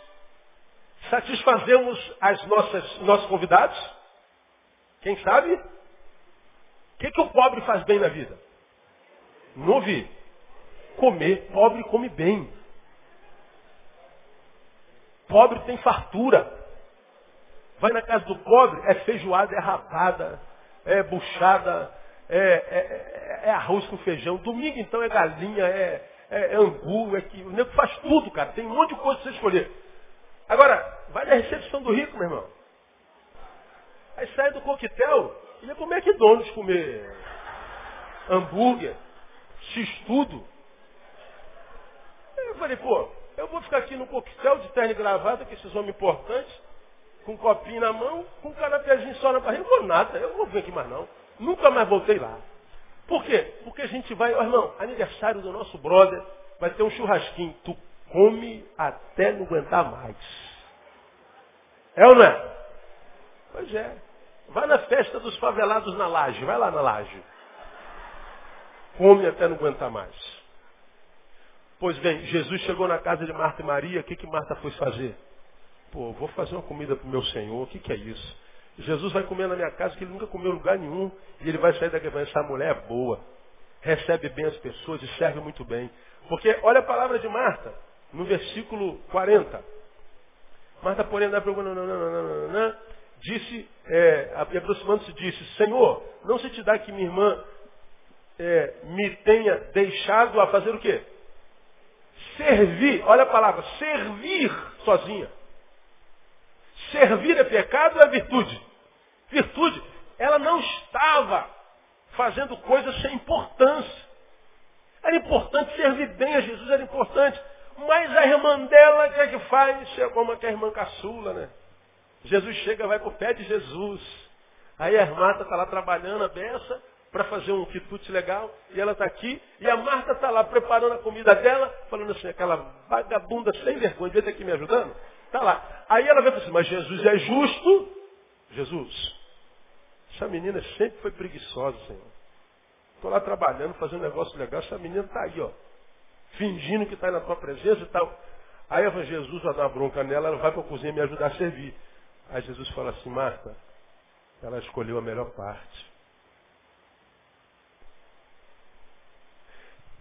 satisfazemos as nossas, nossos convidados? Quem sabe? O que, que o pobre faz bem na vida? Não ouvi. Comer. Pobre come bem. Pobre tem fartura. Vai na casa do pobre, é feijoada, é rabada, é buchada, é, é, é, é arroz com feijão. Domingo, então, é galinha, é, é, é angu, é que o nego faz tudo, cara. Tem um monte de coisa para você escolher. Agora, vai na recepção do rico, meu irmão. Aí sai do coquetel, ia comer McDonald's, comer hambúrguer, x-tudo. Eu falei, pô, eu vou ficar aqui no coquetel de terno e gravata, que esses homens importantes, com um copinho na mão, com um canapézinho só na barriga. Não vou nada, eu não vou vir aqui mais não. Nunca mais voltei lá. Por quê? Porque a gente vai, ó, irmão, aniversário do nosso brother, vai ter um churrasquinho. Tu come até não aguentar mais. É ou não é? Pois é. Vai na festa dos favelados na laje, vai lá na laje. Come até não aguentar mais. Pois bem, Jesus chegou na casa de Marta e Maria, o que, que Marta foi fazer? Pô, vou fazer uma comida para o meu Senhor, o que, que é isso? Jesus vai comer na minha casa que ele nunca comeu lugar nenhum. E ele vai sair daqui e vai essa mulher é boa. Recebe bem as pessoas e serve muito bem. Porque olha a palavra de Marta, no versículo 40. Marta, porém, não, não, não, não, não, disse, é, aproximando-se, disse, Senhor, não se te dá que minha irmã é, me tenha deixado a fazer o quê? Servir, olha a palavra, servir sozinha. Servir é pecado ou é virtude? Virtude. Ela não estava fazendo coisas sem importância. Era importante servir bem a Jesus, era importante. Mas a irmã dela, o que é que faz? Chegou uma que é a irmã caçula, né? Jesus chega, vai para o pé de Jesus. Aí a Marta está lá trabalhando a beça para fazer um quitute legal. E ela está aqui. E a Marta está lá preparando a comida dela, falando assim, aquela vagabunda sem vergonha, devia ter aqui me ajudando. Está lá. Aí ela vai falar assim, mas Jesus é justo. Jesus, essa menina sempre foi preguiçosa, Senhor. Estou lá trabalhando, fazendo um negócio legal, essa menina está aí, ó. Fingindo que está na tua presença e tal. Aí Jesus vai dar bronca nela, ela vai para a cozinha me ajudar a servir. Aí Jesus fala assim, Marta, ela escolheu a melhor parte.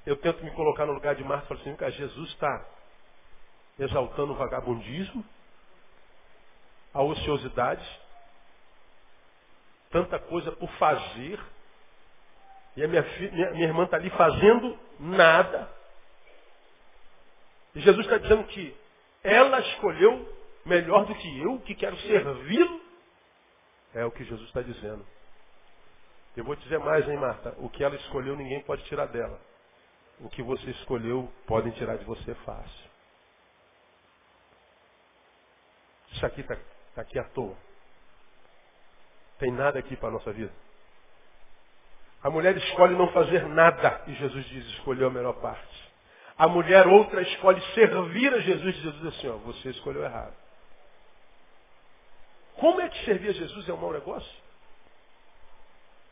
Eu tento me colocar no lugar de Marta e falo assim, cara, Jesus está exaltando o vagabundismo, a ociosidade, tanta coisa por fazer, e a minha, minha, minha irmã está ali fazendo nada. E Jesus está dizendo que ela escolheu melhor do que eu, que quero servi-lo. É o que Jesus está dizendo. Eu vou dizer mais, hein, Marta? O que ela escolheu, ninguém pode tirar dela. O que você escolheu, podem tirar de você fácil. Isso aqui está tá aqui à toa. Tem nada aqui para a nossa vida. A mulher escolhe não fazer nada. E Jesus diz, escolheu a melhor parte. A mulher outra escolhe servir a Jesus. E Jesus diz assim, ó, você escolheu errado. Como é que servir a Jesus é um mau negócio?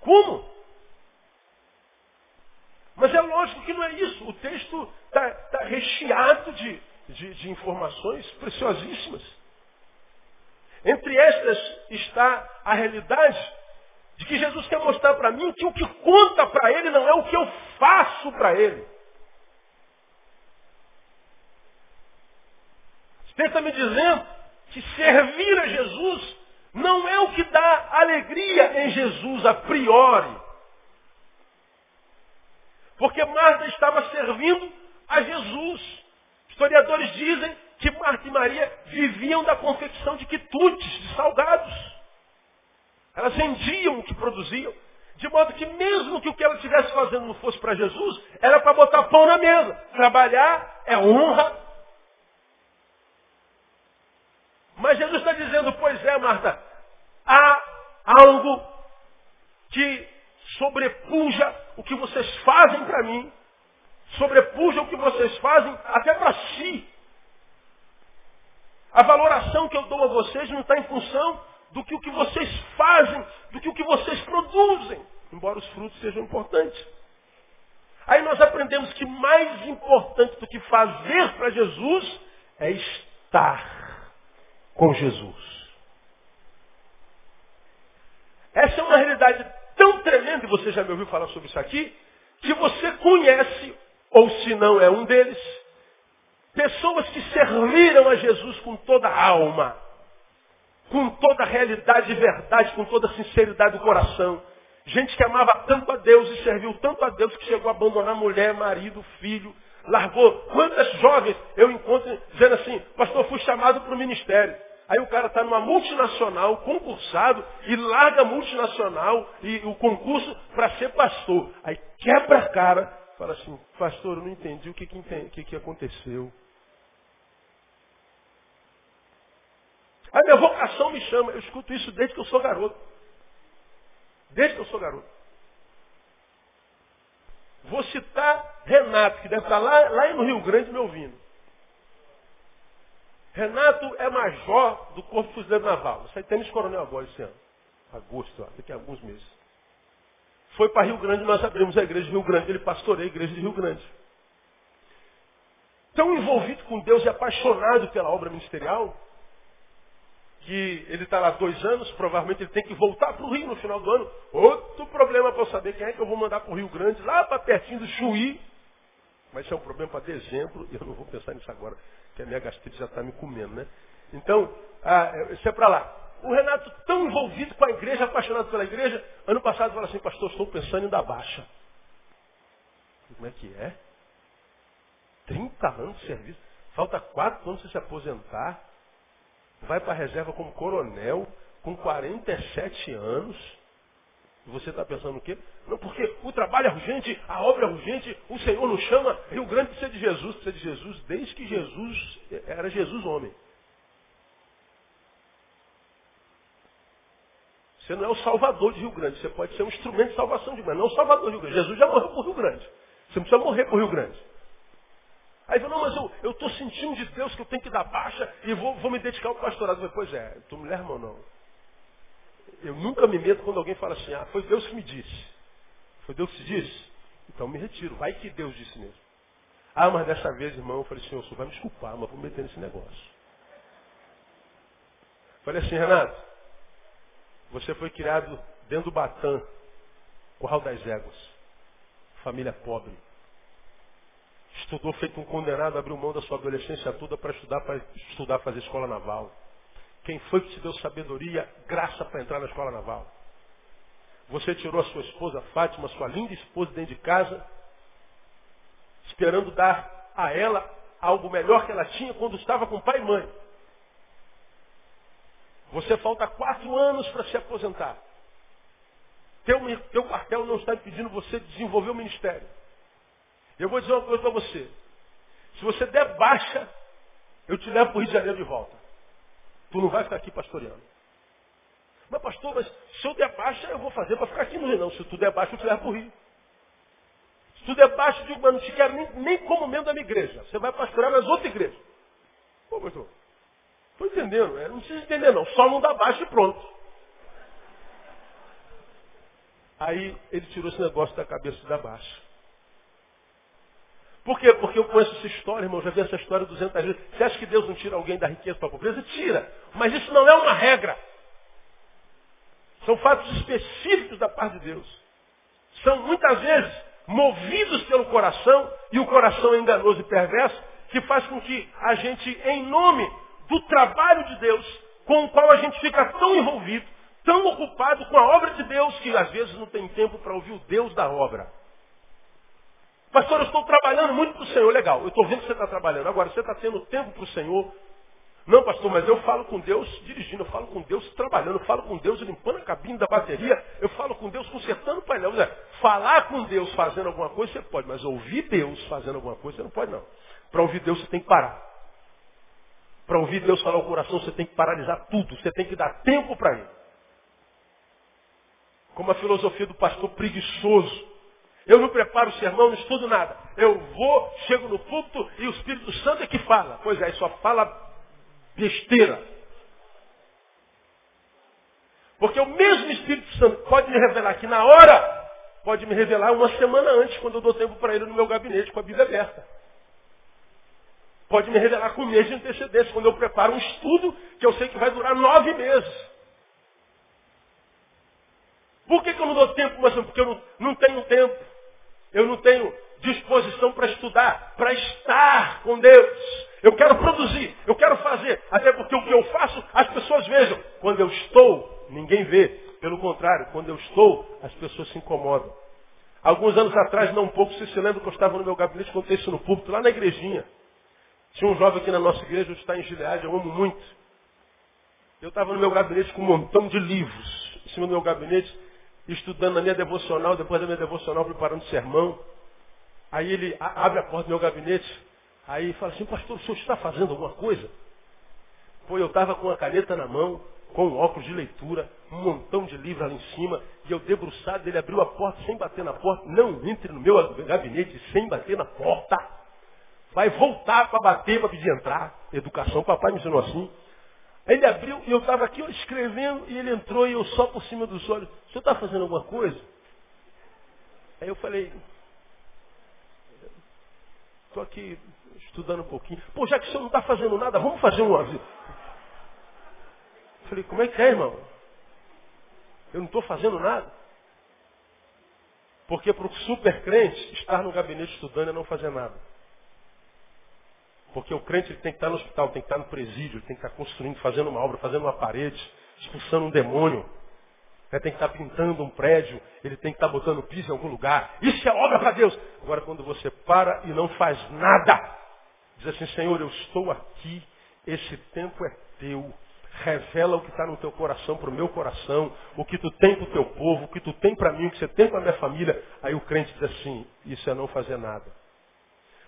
Como? Mas é lógico que não é isso. O texto está tá recheado de, de, de informações preciosíssimas. Entre estas está a realidade de que Jesus quer mostrar para mim que o que conta para ele não é o que eu faço para ele. Você está me dizendo que servir a Jesus não é o que dá alegria em Jesus a priori. Porque Marta estava servindo a Jesus. Historiadores dizem que Marta e Maria viviam da confecção de quitutes, de salgados. Elas vendiam o que produziam. De modo que mesmo que o que ela estivesse fazendo não fosse para Jesus, era para botar pão na mesa. Trabalhar é honra. Mas Jesus está dizendo, pois é, Marta, há algo que sobrepuja o que vocês fazem para mim, sobrepuja o que vocês fazem até para si. A valoração que eu dou a vocês não está em função do que o que vocês fazem, do que o que vocês produzem, embora os frutos sejam importantes. Aí nós aprendemos que mais importante do que fazer para Jesus é estar com Jesus. Essa é uma realidade tão tremenda, e você já me ouviu falar sobre isso aqui, que você conhece, ou se não é um deles, pessoas que serviram a Jesus com toda a alma, com toda a realidade e verdade, com toda a sinceridade do coração. Gente que amava tanto a Deus e serviu tanto a Deus que chegou a abandonar mulher, marido, filho, largou. Quantas jovens eu encontro dizendo assim, pastor, fui chamado para o ministério. Aí o cara está numa multinacional, concursado, e larga a multinacional e o concurso para ser pastor. Aí quebra a cara, fala assim, pastor, eu não entendi o que, que, que, que aconteceu. A minha vocação me chama, eu escuto isso desde que eu sou garoto. Desde que eu sou garoto. Vou citar Renato, que deve estar lá, lá no Rio Grande me ouvindo. Renato é major do Corpo Fuzileiro Naval. Sai tênis coronel agora esse ano. Agosto, daqui a alguns meses. Foi para Rio Grande, nós abrimos a igreja de Rio Grande. Ele pastoreia a igreja de Rio Grande. Tão envolvido com Deus e apaixonado pela obra ministerial, que ele está lá dois anos, provavelmente ele tem que voltar para o Rio no final do ano. Outro problema para eu saber quem é que eu vou mandar para o Rio Grande, lá para pertinho do Chuí. Mas isso é um problema para dezembro, e eu não vou pensar nisso agora que a minha gastrite já está me comendo, né? Então, ah, isso é para lá. O Renato, tão envolvido com a igreja, apaixonado pela igreja, ano passado falou assim, pastor, estou pensando em dar baixa. Como é que é? 30 anos de serviço. Falta 4 anos para se aposentar. Vai para a reserva como coronel, com 47 anos. E você está pensando o quê? Não, porque o trabalho é urgente, a obra é urgente, o Senhor nos chama, Rio Grande precisa de Jesus, precisa de Jesus desde que Jesus era Jesus homem. Você não é o salvador de Rio Grande, você pode ser um instrumento de salvação de Rio Grande, não o salvador de Rio Grande. Jesus já morreu por Rio Grande. Você não precisa morrer por Rio Grande. Aí falou, não, mas eu estou sentindo de Deus que eu tenho que dar baixa e vou, vou me dedicar ao pastorado. Eu falei, pois é, tu mulher, irmão, não. Eu nunca me meto quando alguém fala assim, ah, foi Deus que me disse. Foi Deus que disse? Então me retiro. Vai que Deus disse mesmo. Ah, mas dessa vez, irmão, eu falei, Senhor, o senhor vai me desculpar, mas vou me meter nesse negócio. Falei assim, Renato, você foi criado dentro do Batã, Curral das Éguas. Família pobre. Estudou feito um condenado, abriu mão da sua adolescência toda para estudar, para estudar, fazer escola naval. Quem foi que te deu sabedoria, graça para entrar na escola naval? Você tirou a sua esposa Fátima, sua linda esposa, dentro de casa, esperando dar a ela algo melhor que ela tinha quando estava com pai e mãe. Você falta quatro anos para se aposentar. Teu, teu quartel não está impedindo você de desenvolver o ministério. Eu vou dizer uma coisa para você. Se você der baixa, eu te levo para o Rio de Janeiro de volta. Tu não vai ficar aqui pastoreando. Mas pastor, mas se eu der baixa, eu vou fazer para ficar aqui no Rio. Não, se tu der baixa, eu te levo para o Rio. Se tu der baixa, eu digo, mas não te quero nem, nem como membro da minha igreja. Você vai pastorear nas outras igrejas. Pô, pastor, estou entendendo. É, não precisa entender não. Só não dá baixa e pronto. Aí ele tirou esse negócio da cabeça da baixa. Por quê? Porque eu conheço essa história, irmão, já vi essa história 200 vezes. Você acha que Deus não tira alguém da riqueza para a pobreza? Tira. Mas isso não é uma regra. São fatos específicos da parte de Deus. São muitas vezes movidos pelo coração, e o coração é enganoso e perverso, que faz com que a gente, em nome do trabalho de Deus, com o qual a gente fica tão envolvido, tão ocupado com a obra de Deus, que às vezes não tem tempo para ouvir o Deus da obra. Pastor, eu estou trabalhando muito para o Senhor. Legal, eu estou vendo que você está trabalhando. Agora, você está tendo tempo para o Senhor Não, pastor, mas eu falo com Deus dirigindo, eu falo com Deus trabalhando, eu falo com Deus limpando a cabine da bateria, eu falo com Deus consertando o painel. Falar com Deus fazendo alguma coisa você pode, mas ouvir Deus fazendo alguma coisa você não pode não. Para ouvir Deus você tem que parar. Para ouvir Deus falar o coração você tem que paralisar tudo, você tem que dar tempo para Ele. Como a filosofia do pastor preguiçoso. Eu não preparo o sermão, não estudo nada. Eu vou, chego no púlpito e o Espírito Santo é que fala. Pois é, só fala besteira. Porque o mesmo Espírito Santo pode me revelar aqui na hora, pode me revelar uma semana antes, quando eu dou tempo para ele no meu gabinete com a Bíblia aberta. Pode me revelar com um mês de antecedência, quando eu preparo um estudo que eu sei que vai durar nove meses. Por que, que eu não dou tempo, mas porque eu não, não tenho tempo. Eu não tenho disposição para estudar, para estar com Deus. Eu quero produzir, eu quero fazer. Até porque o que eu faço, as pessoas vejam. Quando eu estou, ninguém vê. Pelo contrário, quando eu estou, as pessoas se incomodam. Alguns anos atrás, não um pouco, você se lembra que eu estava no meu gabinete, contei isso no púlpito, lá na igrejinha. Tinha um jovem aqui na nossa igreja, está em Gilead, eu amo muito. Eu estava no meu gabinete com um montão de livros, em cima do meu gabinete, estudando na minha devocional, depois da minha devocional, preparando sermão. Aí ele abre a porta do meu gabinete, Aí fala assim, pastor, o senhor está fazendo alguma coisa? Pô, eu estava com a caneta na mão, com um óculos de leitura, um montão de livros ali em cima, e eu debruçado, ele abriu a porta sem bater na porta. Não entre no meu gabinete sem bater na porta. Vai voltar para bater, para pedir entrar. Educação, papai me ensinou assim. Ele abriu e eu estava aqui escrevendo e ele entrou e eu só por cima dos olhos. O senhor está fazendo alguma coisa? Aí eu falei, estou aqui estudando um pouquinho. Pô, já que o senhor não está fazendo nada, vamos fazer um aviso. Falei, como é que é, irmão? Eu não estou fazendo nada. Porque para o super crente, estar no gabinete estudando é não fazer nada. Porque o crente ele tem que estar no hospital, tem que estar no presídio, tem que estar construindo, fazendo uma obra, fazendo uma parede, expulsando um demônio. Ele tem que estar pintando um prédio, ele tem que estar botando piso em algum lugar. Isso é obra para Deus. Agora, quando você para e não faz nada, Diz assim, Senhor, eu estou aqui, esse tempo é teu. Revela o que está no teu coração para o meu coração, o que tu tem para o teu povo, o que tu tem para mim, o que você tem para a minha família. Aí o crente diz assim, isso é não fazer nada.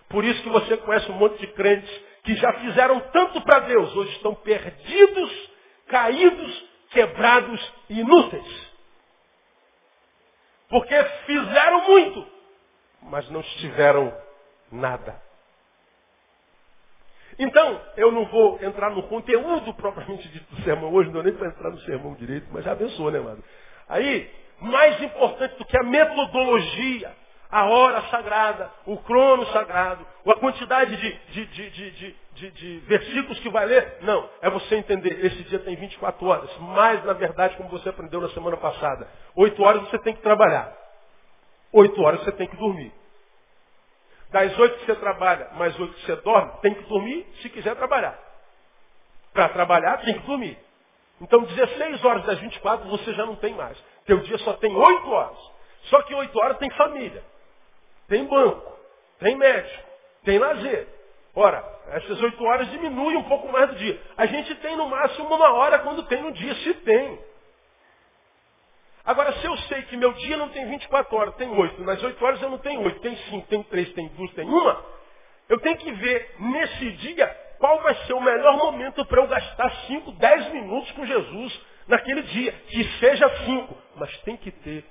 Por isso que você conhece um monte de crentes que já fizeram tanto para Deus, hoje estão perdidos, caídos, quebrados e inúteis. Porque fizeram muito, mas não estiveram nada. Então, eu não vou entrar no conteúdo propriamente dito do sermão hoje, não deu nem para entrar no sermão direito, mas já abençoou, né, mano? Aí, mais importante do que a metodologia, a hora sagrada, o crono sagrado, a quantidade de, de, de, de, versículos que vai ler, não, é você entender, esse dia tem 24 horas, mas na verdade, como você aprendeu na semana passada, 8 horas você tem que trabalhar, 8 horas você tem que dormir. Das oito que você trabalha, mais oito que você dorme, tem que dormir se quiser trabalhar. Para trabalhar, tem que dormir. Então, 16 horas das 24 você já não tem mais. Teu dia só tem 8 horas. Só que 8 horas tem família, tem banco, tem médico, tem lazer. Ora, essas 8 horas diminuem um pouco mais do dia. A gente tem no máximo uma hora quando tem no dia, se tem. Agora, se eu sei que meu dia não tem 24 horas, tem 8, nas 8 horas eu não tenho 8, tem 5, tem 3, tem 2, tem 1, eu tenho que ver nesse dia qual vai ser o melhor momento para eu gastar 5, 10 minutos com Jesus naquele dia. Que seja 5, mas tem que ter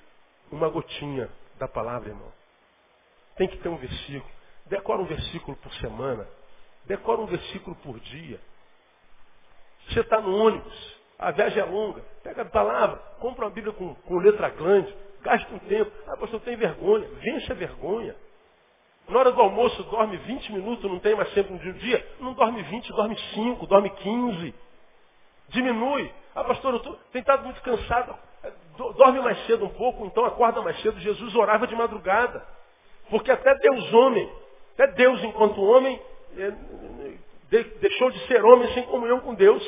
uma gotinha da palavra, irmão. Tem que ter um versículo. Decora um versículo por semana. Decora um versículo por dia. Você está no ônibus. A viagem é longa. Pega a palavra, compra uma Bíblia com, com letra grande, gasta um tempo. Ah, pastor, tem vergonha. Vence a vergonha. Na hora do almoço, dorme 20 minutos, não tem mais sempre um dia. Não dorme 20, dorme 5, dorme 15. Diminui. Ah, pastor, eu tô, tenho estado muito cansado. Dorme mais cedo um pouco, então acorda mais cedo. Jesus orava de madrugada. Porque até Deus homem, até Deus enquanto homem, é, deixou de ser homem sem comunhão com Deus.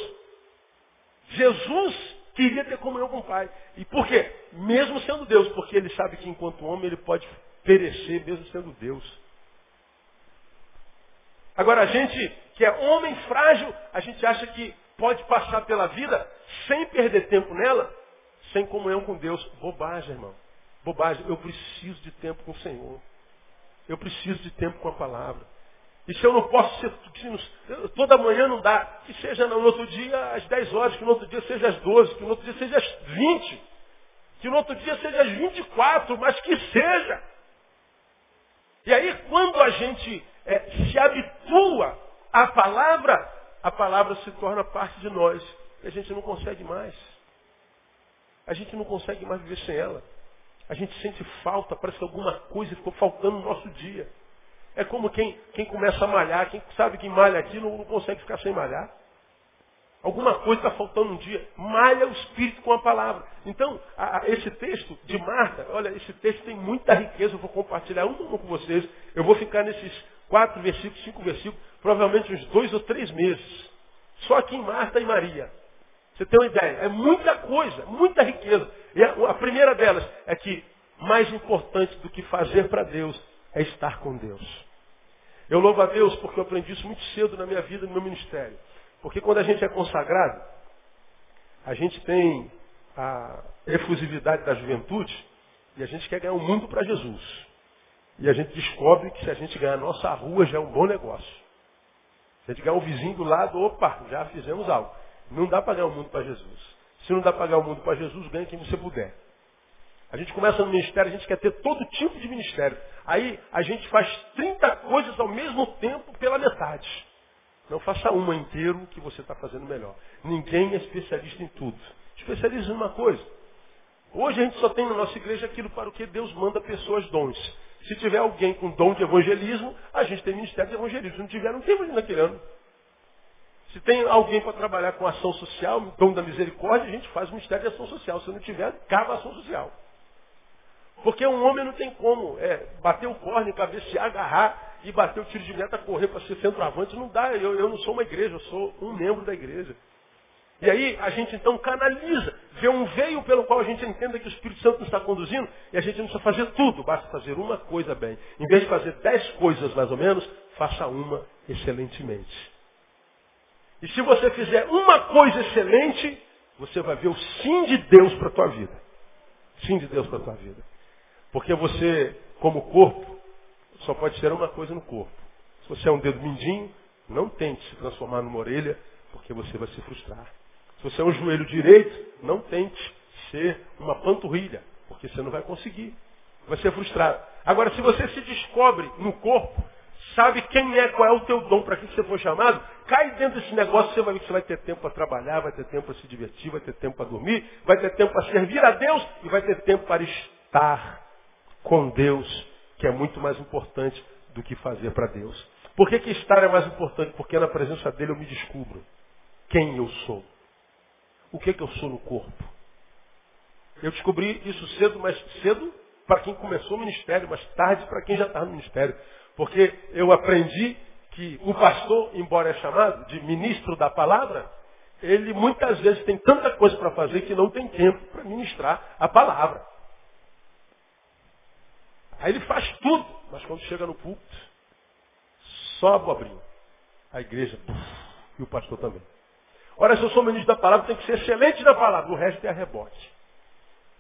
Jesus queria ter comunhão com o Pai. E por quê? Mesmo sendo Deus, porque ele sabe que enquanto homem ele pode perecer mesmo sendo Deus. Agora a gente que é homem frágil, a gente acha que pode passar pela vida sem perder tempo nela, sem comunhão com Deus. Bobagem, irmão. Bobagem. Eu preciso de tempo com o Senhor. Eu preciso de tempo com a palavra. E se eu não posso ser, toda manhã não dá, que seja no outro dia às 10 horas, que no outro dia seja às 12, que no outro dia seja às 20, que no outro dia seja às 24, mas que seja. E aí quando a gente é, se habitua à palavra, a palavra se torna parte de nós. E a gente não consegue mais. A gente não consegue mais viver sem ela. A gente sente falta, parece que alguma coisa ficou faltando no nosso dia. É como quem, quem começa a malhar, quem sabe que malha aqui não, não consegue ficar sem malhar. Alguma coisa está faltando um dia. Malha o Espírito com a palavra. Então, a, a, esse texto de Marta, olha, esse texto tem muita riqueza, eu vou compartilhar um um com vocês. Eu vou ficar nesses quatro versículos, cinco versículos, provavelmente uns dois ou três meses. Só aqui em Marta e Maria. Você tem uma ideia? É muita coisa, muita riqueza. E a, a primeira delas é que mais importante do que fazer para Deus é estar com Deus. Eu louvo a Deus porque eu aprendi isso muito cedo na minha vida, no meu ministério. Porque quando a gente é consagrado, a gente tem a efusividade da juventude e a gente quer ganhar o mundo para Jesus. E a gente descobre que se a gente ganhar a nossa rua já é um bom negócio. Se a gente ganhar o vizinho do lado, opa, já fizemos algo. Não dá para ganhar o mundo para Jesus. Se não dá para ganhar o mundo para Jesus, ganhe quem você puder. A gente começa no ministério, a gente quer ter todo tipo de ministério. Aí a gente faz 30 coisas ao mesmo tempo pela metade. Não faça uma inteiro que você está fazendo melhor. Ninguém é especialista em tudo. Especializa em uma coisa. Hoje a gente só tem na nossa igreja aquilo para o que Deus manda pessoas dons. Se tiver alguém com dom de evangelismo, a gente tem ministério de evangelismo. Se não tiver, não temos naquele ano. Se tem alguém para trabalhar com ação social, dom da misericórdia, a gente faz o ministério de ação social. Se não tiver, cava ação social. Porque um homem não tem como é, bater o corne, cabecear, agarrar e bater o tiro de meta, correr para ser centroavante. Não dá. Eu, eu não sou uma igreja, eu sou um membro da igreja. E aí a gente então canaliza, vê um veio pelo qual a gente entenda que o Espírito Santo nos está conduzindo e a gente não precisa fazer tudo, basta fazer uma coisa bem. Em vez de fazer dez coisas mais ou menos, faça uma excelentemente. E se você fizer uma coisa excelente, você vai ver o sim de Deus para a tua vida. Sim de Deus para a tua vida. Porque você, como corpo, só pode ser uma coisa no corpo. Se você é um dedo mindinho, não tente se transformar numa orelha, porque você vai se frustrar. Se você é um joelho direito, não tente ser uma panturrilha, porque você não vai conseguir. Vai ser frustrado. Agora, se você se descobre no corpo, sabe quem é, qual é o teu dom, para que você foi chamado, cai dentro desse negócio, você vai ver que você vai ter tempo para trabalhar, vai ter tempo para se divertir, vai ter tempo para dormir, vai ter tempo para servir a Deus e vai ter tempo para estar com Deus, que é muito mais importante do que fazer para Deus. Por que, que estar é mais importante? Porque na presença dele eu me descubro quem eu sou. O que, que eu sou no corpo. Eu descobri isso cedo, mas cedo para quem começou o ministério, mas tarde para quem já está no ministério. Porque eu aprendi que o pastor, embora é chamado de ministro da palavra, ele muitas vezes tem tanta coisa para fazer que não tem tempo para ministrar a palavra. Aí ele faz tudo, mas quando chega no púlpito, só abobrinha. A igreja, e o pastor também. Ora, se eu sou ministro da palavra, tem que ser excelente na palavra. O resto é a rebote.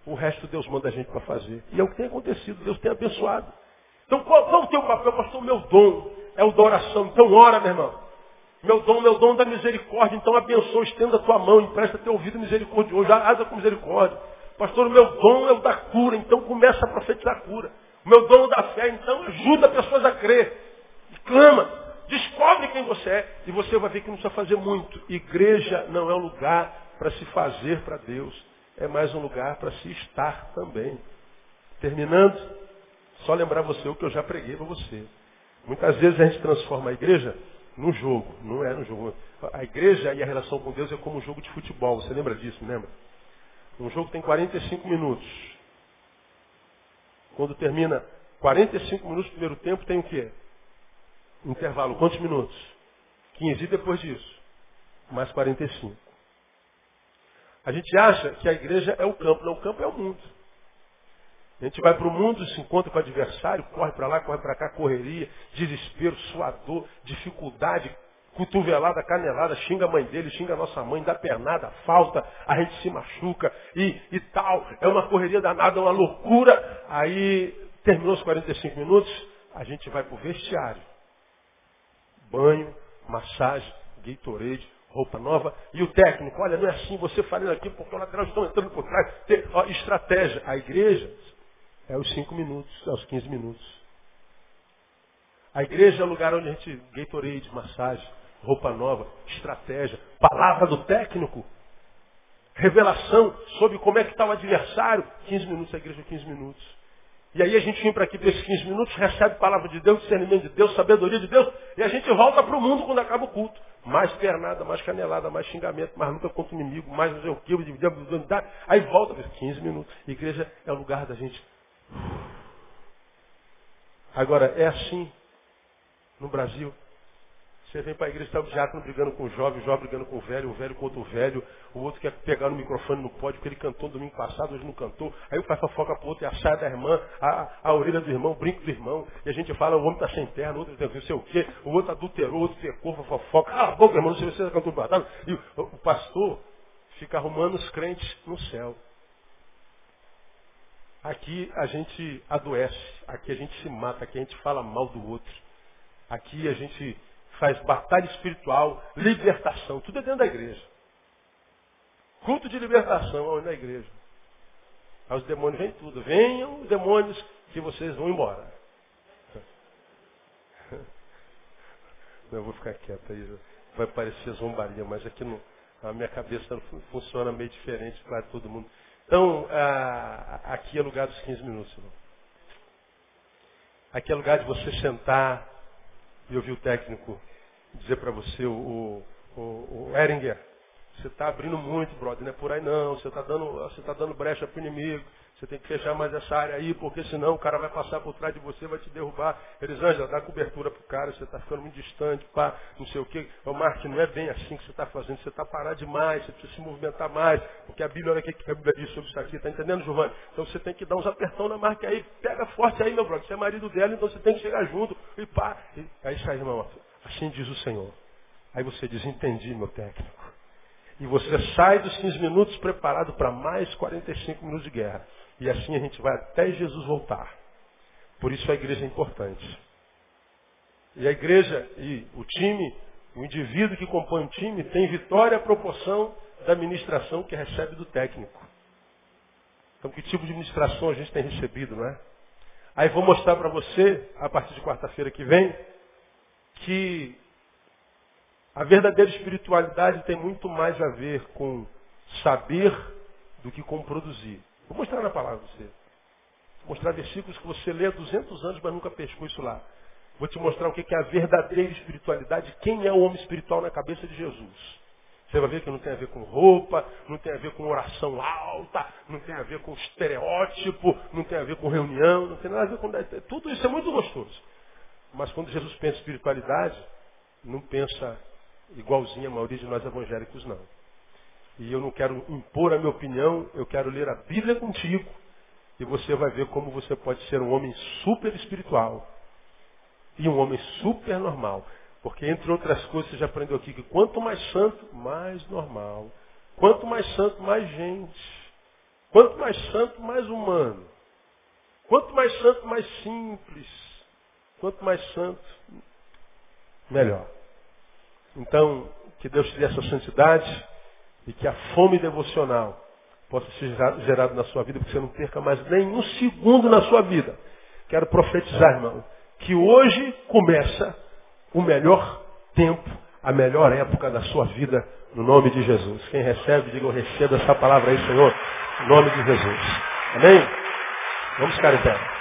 O resto Deus manda a gente para fazer. E é o que tem acontecido, Deus tem abençoado. Então qual, qual é o teu papel, pastor? O meu dom é o da oração. Então ora, meu irmão. Meu dom, meu dom da misericórdia. Então abençoa, estenda a tua mão, empresta teu ouvido misericordioso, asa com misericórdia. Pastor, o meu dom é o da cura. Então começa a profetizar a cura meu dom da fé, então ajuda pessoas a crer. Clama, descobre quem você é e você vai ver que não precisa fazer muito. Igreja não é um lugar para se fazer para Deus, é mais um lugar para se estar também. Terminando, só lembrar você o que eu já preguei para você. Muitas vezes a gente transforma a igreja num jogo, não é no jogo. A igreja e a relação com Deus é como um jogo de futebol, você lembra disso, lembra? Um jogo tem 45 minutos. Quando termina 45 minutos do primeiro tempo, tem o quê? Intervalo. Quantos minutos? 15. E depois disso? Mais 45. A gente acha que a igreja é o campo. Não, o campo é o mundo. A gente vai para o mundo, se encontra com o adversário, corre para lá, corre para cá, correria, desespero, suador, dificuldade, cotovelada, canelada, xinga a mãe dele, xinga a nossa mãe, dá pernada, falta, a gente se machuca e, e tal. É uma correria danada, uma loucura. Aí terminou os 45 minutos, a gente vai para o vestiário. Banho, massagem, Gatorade, roupa nova. E o técnico, olha, não é assim, você falando aqui porque os laterais estão entrando por trás. Tem, ó, estratégia. A igreja é os 5 minutos, é os 15 minutos. A igreja é o lugar onde a gente, Gatorade, massagem, roupa nova, estratégia, palavra do técnico, revelação sobre como é que está o adversário. 15 minutos, a igreja 15 minutos. E aí a gente vem para aqui por esses 15 minutos, recebe palavra de Deus, discernimento de Deus, sabedoria de Deus, e a gente volta para o mundo quando acaba o culto. Mais pernada, mais canelada, mais xingamento, mais luta contra o inimigo, mais não sei o que, aí volta, 15 minutos. A igreja é o lugar da gente. Agora, é assim no Brasil. Você vem para a igreja, está o diácono brigando com o jovem, o jovem brigando com o velho, o velho com outro velho, o outro quer pegar no microfone no pódio, porque ele cantou domingo passado, hoje não cantou. Aí o pai fofoca para o outro e a saia da irmã, a, a orelha do irmão, o brinco do irmão. E a gente fala, o homem está sem perna, o outro não sei o quê, o outro adulterou, o outro pecou, fofoca. Ah, bom, irmão, não sei se você cantou passado. E o, o pastor fica arrumando os crentes no céu. Aqui a gente adoece, aqui a gente se mata, aqui a gente fala mal do outro. Aqui a gente faz batalha espiritual, libertação, tudo é dentro da igreja. Culto de libertação na igreja. Aí os demônios vêm tudo. Venham os demônios que vocês vão embora. Não, eu vou ficar quieto aí. Vai parecer zombaria, mas aqui no, a minha cabeça funciona meio diferente para todo mundo. Então, aqui é lugar dos 15 minutos, irmão. Aqui é lugar de você sentar, e eu vi o técnico dizer para você, o, o, o Eringer, você está abrindo muito, brother, não é por aí não, você está dando, você tá dando brecha para o inimigo, você tem que fechar mais essa área aí, porque senão o cara vai passar por trás de você, vai te derrubar. Elisângela, dá cobertura pro cara, você está ficando muito distante, pá, não sei o quê. O Martin, não é bem assim que você está fazendo, você está parado demais, você precisa se movimentar mais, porque a Bíblia, olha o que a Bíblia diz sobre isso aqui, está entendendo, Giovanni? Então você tem que dar uns apertão na marca aí, pega forte aí, meu brother, você é marido dela, então você tem que chegar junto, e pá. E, aí, irmão, assim diz o Senhor. Aí você diz, entendi, meu técnico. E você sai dos 15 minutos preparado para mais 45 minutos de guerra. E assim a gente vai até Jesus voltar. Por isso a igreja é importante. E a igreja e o time, o indivíduo que compõe o time, tem vitória à proporção da ministração que recebe do técnico. Então, que tipo de ministração a gente tem recebido, não é? Aí vou mostrar para você, a partir de quarta-feira que vem, que a verdadeira espiritualidade tem muito mais a ver com saber do que com produzir. Vou mostrar na palavra para você. Vou mostrar versículos que você lê há 200 anos, mas nunca pescou isso lá. Vou te mostrar o que é a verdadeira espiritualidade, quem é o homem espiritual na cabeça de Jesus. Você vai ver que não tem a ver com roupa, não tem a ver com oração alta, não tem a ver com estereótipo, não tem a ver com reunião, não tem nada a ver com. Tudo isso é muito gostoso. Mas quando Jesus pensa em espiritualidade, não pensa igualzinho a maioria de nós evangélicos, não. E eu não quero impor a minha opinião, eu quero ler a Bíblia contigo. E você vai ver como você pode ser um homem super espiritual e um homem super normal. Porque, entre outras coisas, você já aprendeu aqui que quanto mais santo, mais normal. Quanto mais santo, mais gente. Quanto mais santo, mais humano. Quanto mais santo, mais simples. Quanto mais santo, melhor. Então, que Deus te dê essa santidade e que a fome devocional possa ser gerada na sua vida, porque você não perca mais nenhum segundo na sua vida. Quero profetizar, irmão, que hoje começa o melhor tempo, a melhor época da sua vida, no nome de Jesus. Quem recebe, diga eu recebo essa palavra aí, Senhor, no nome de Jesus. Amém? Vamos ficar em pé.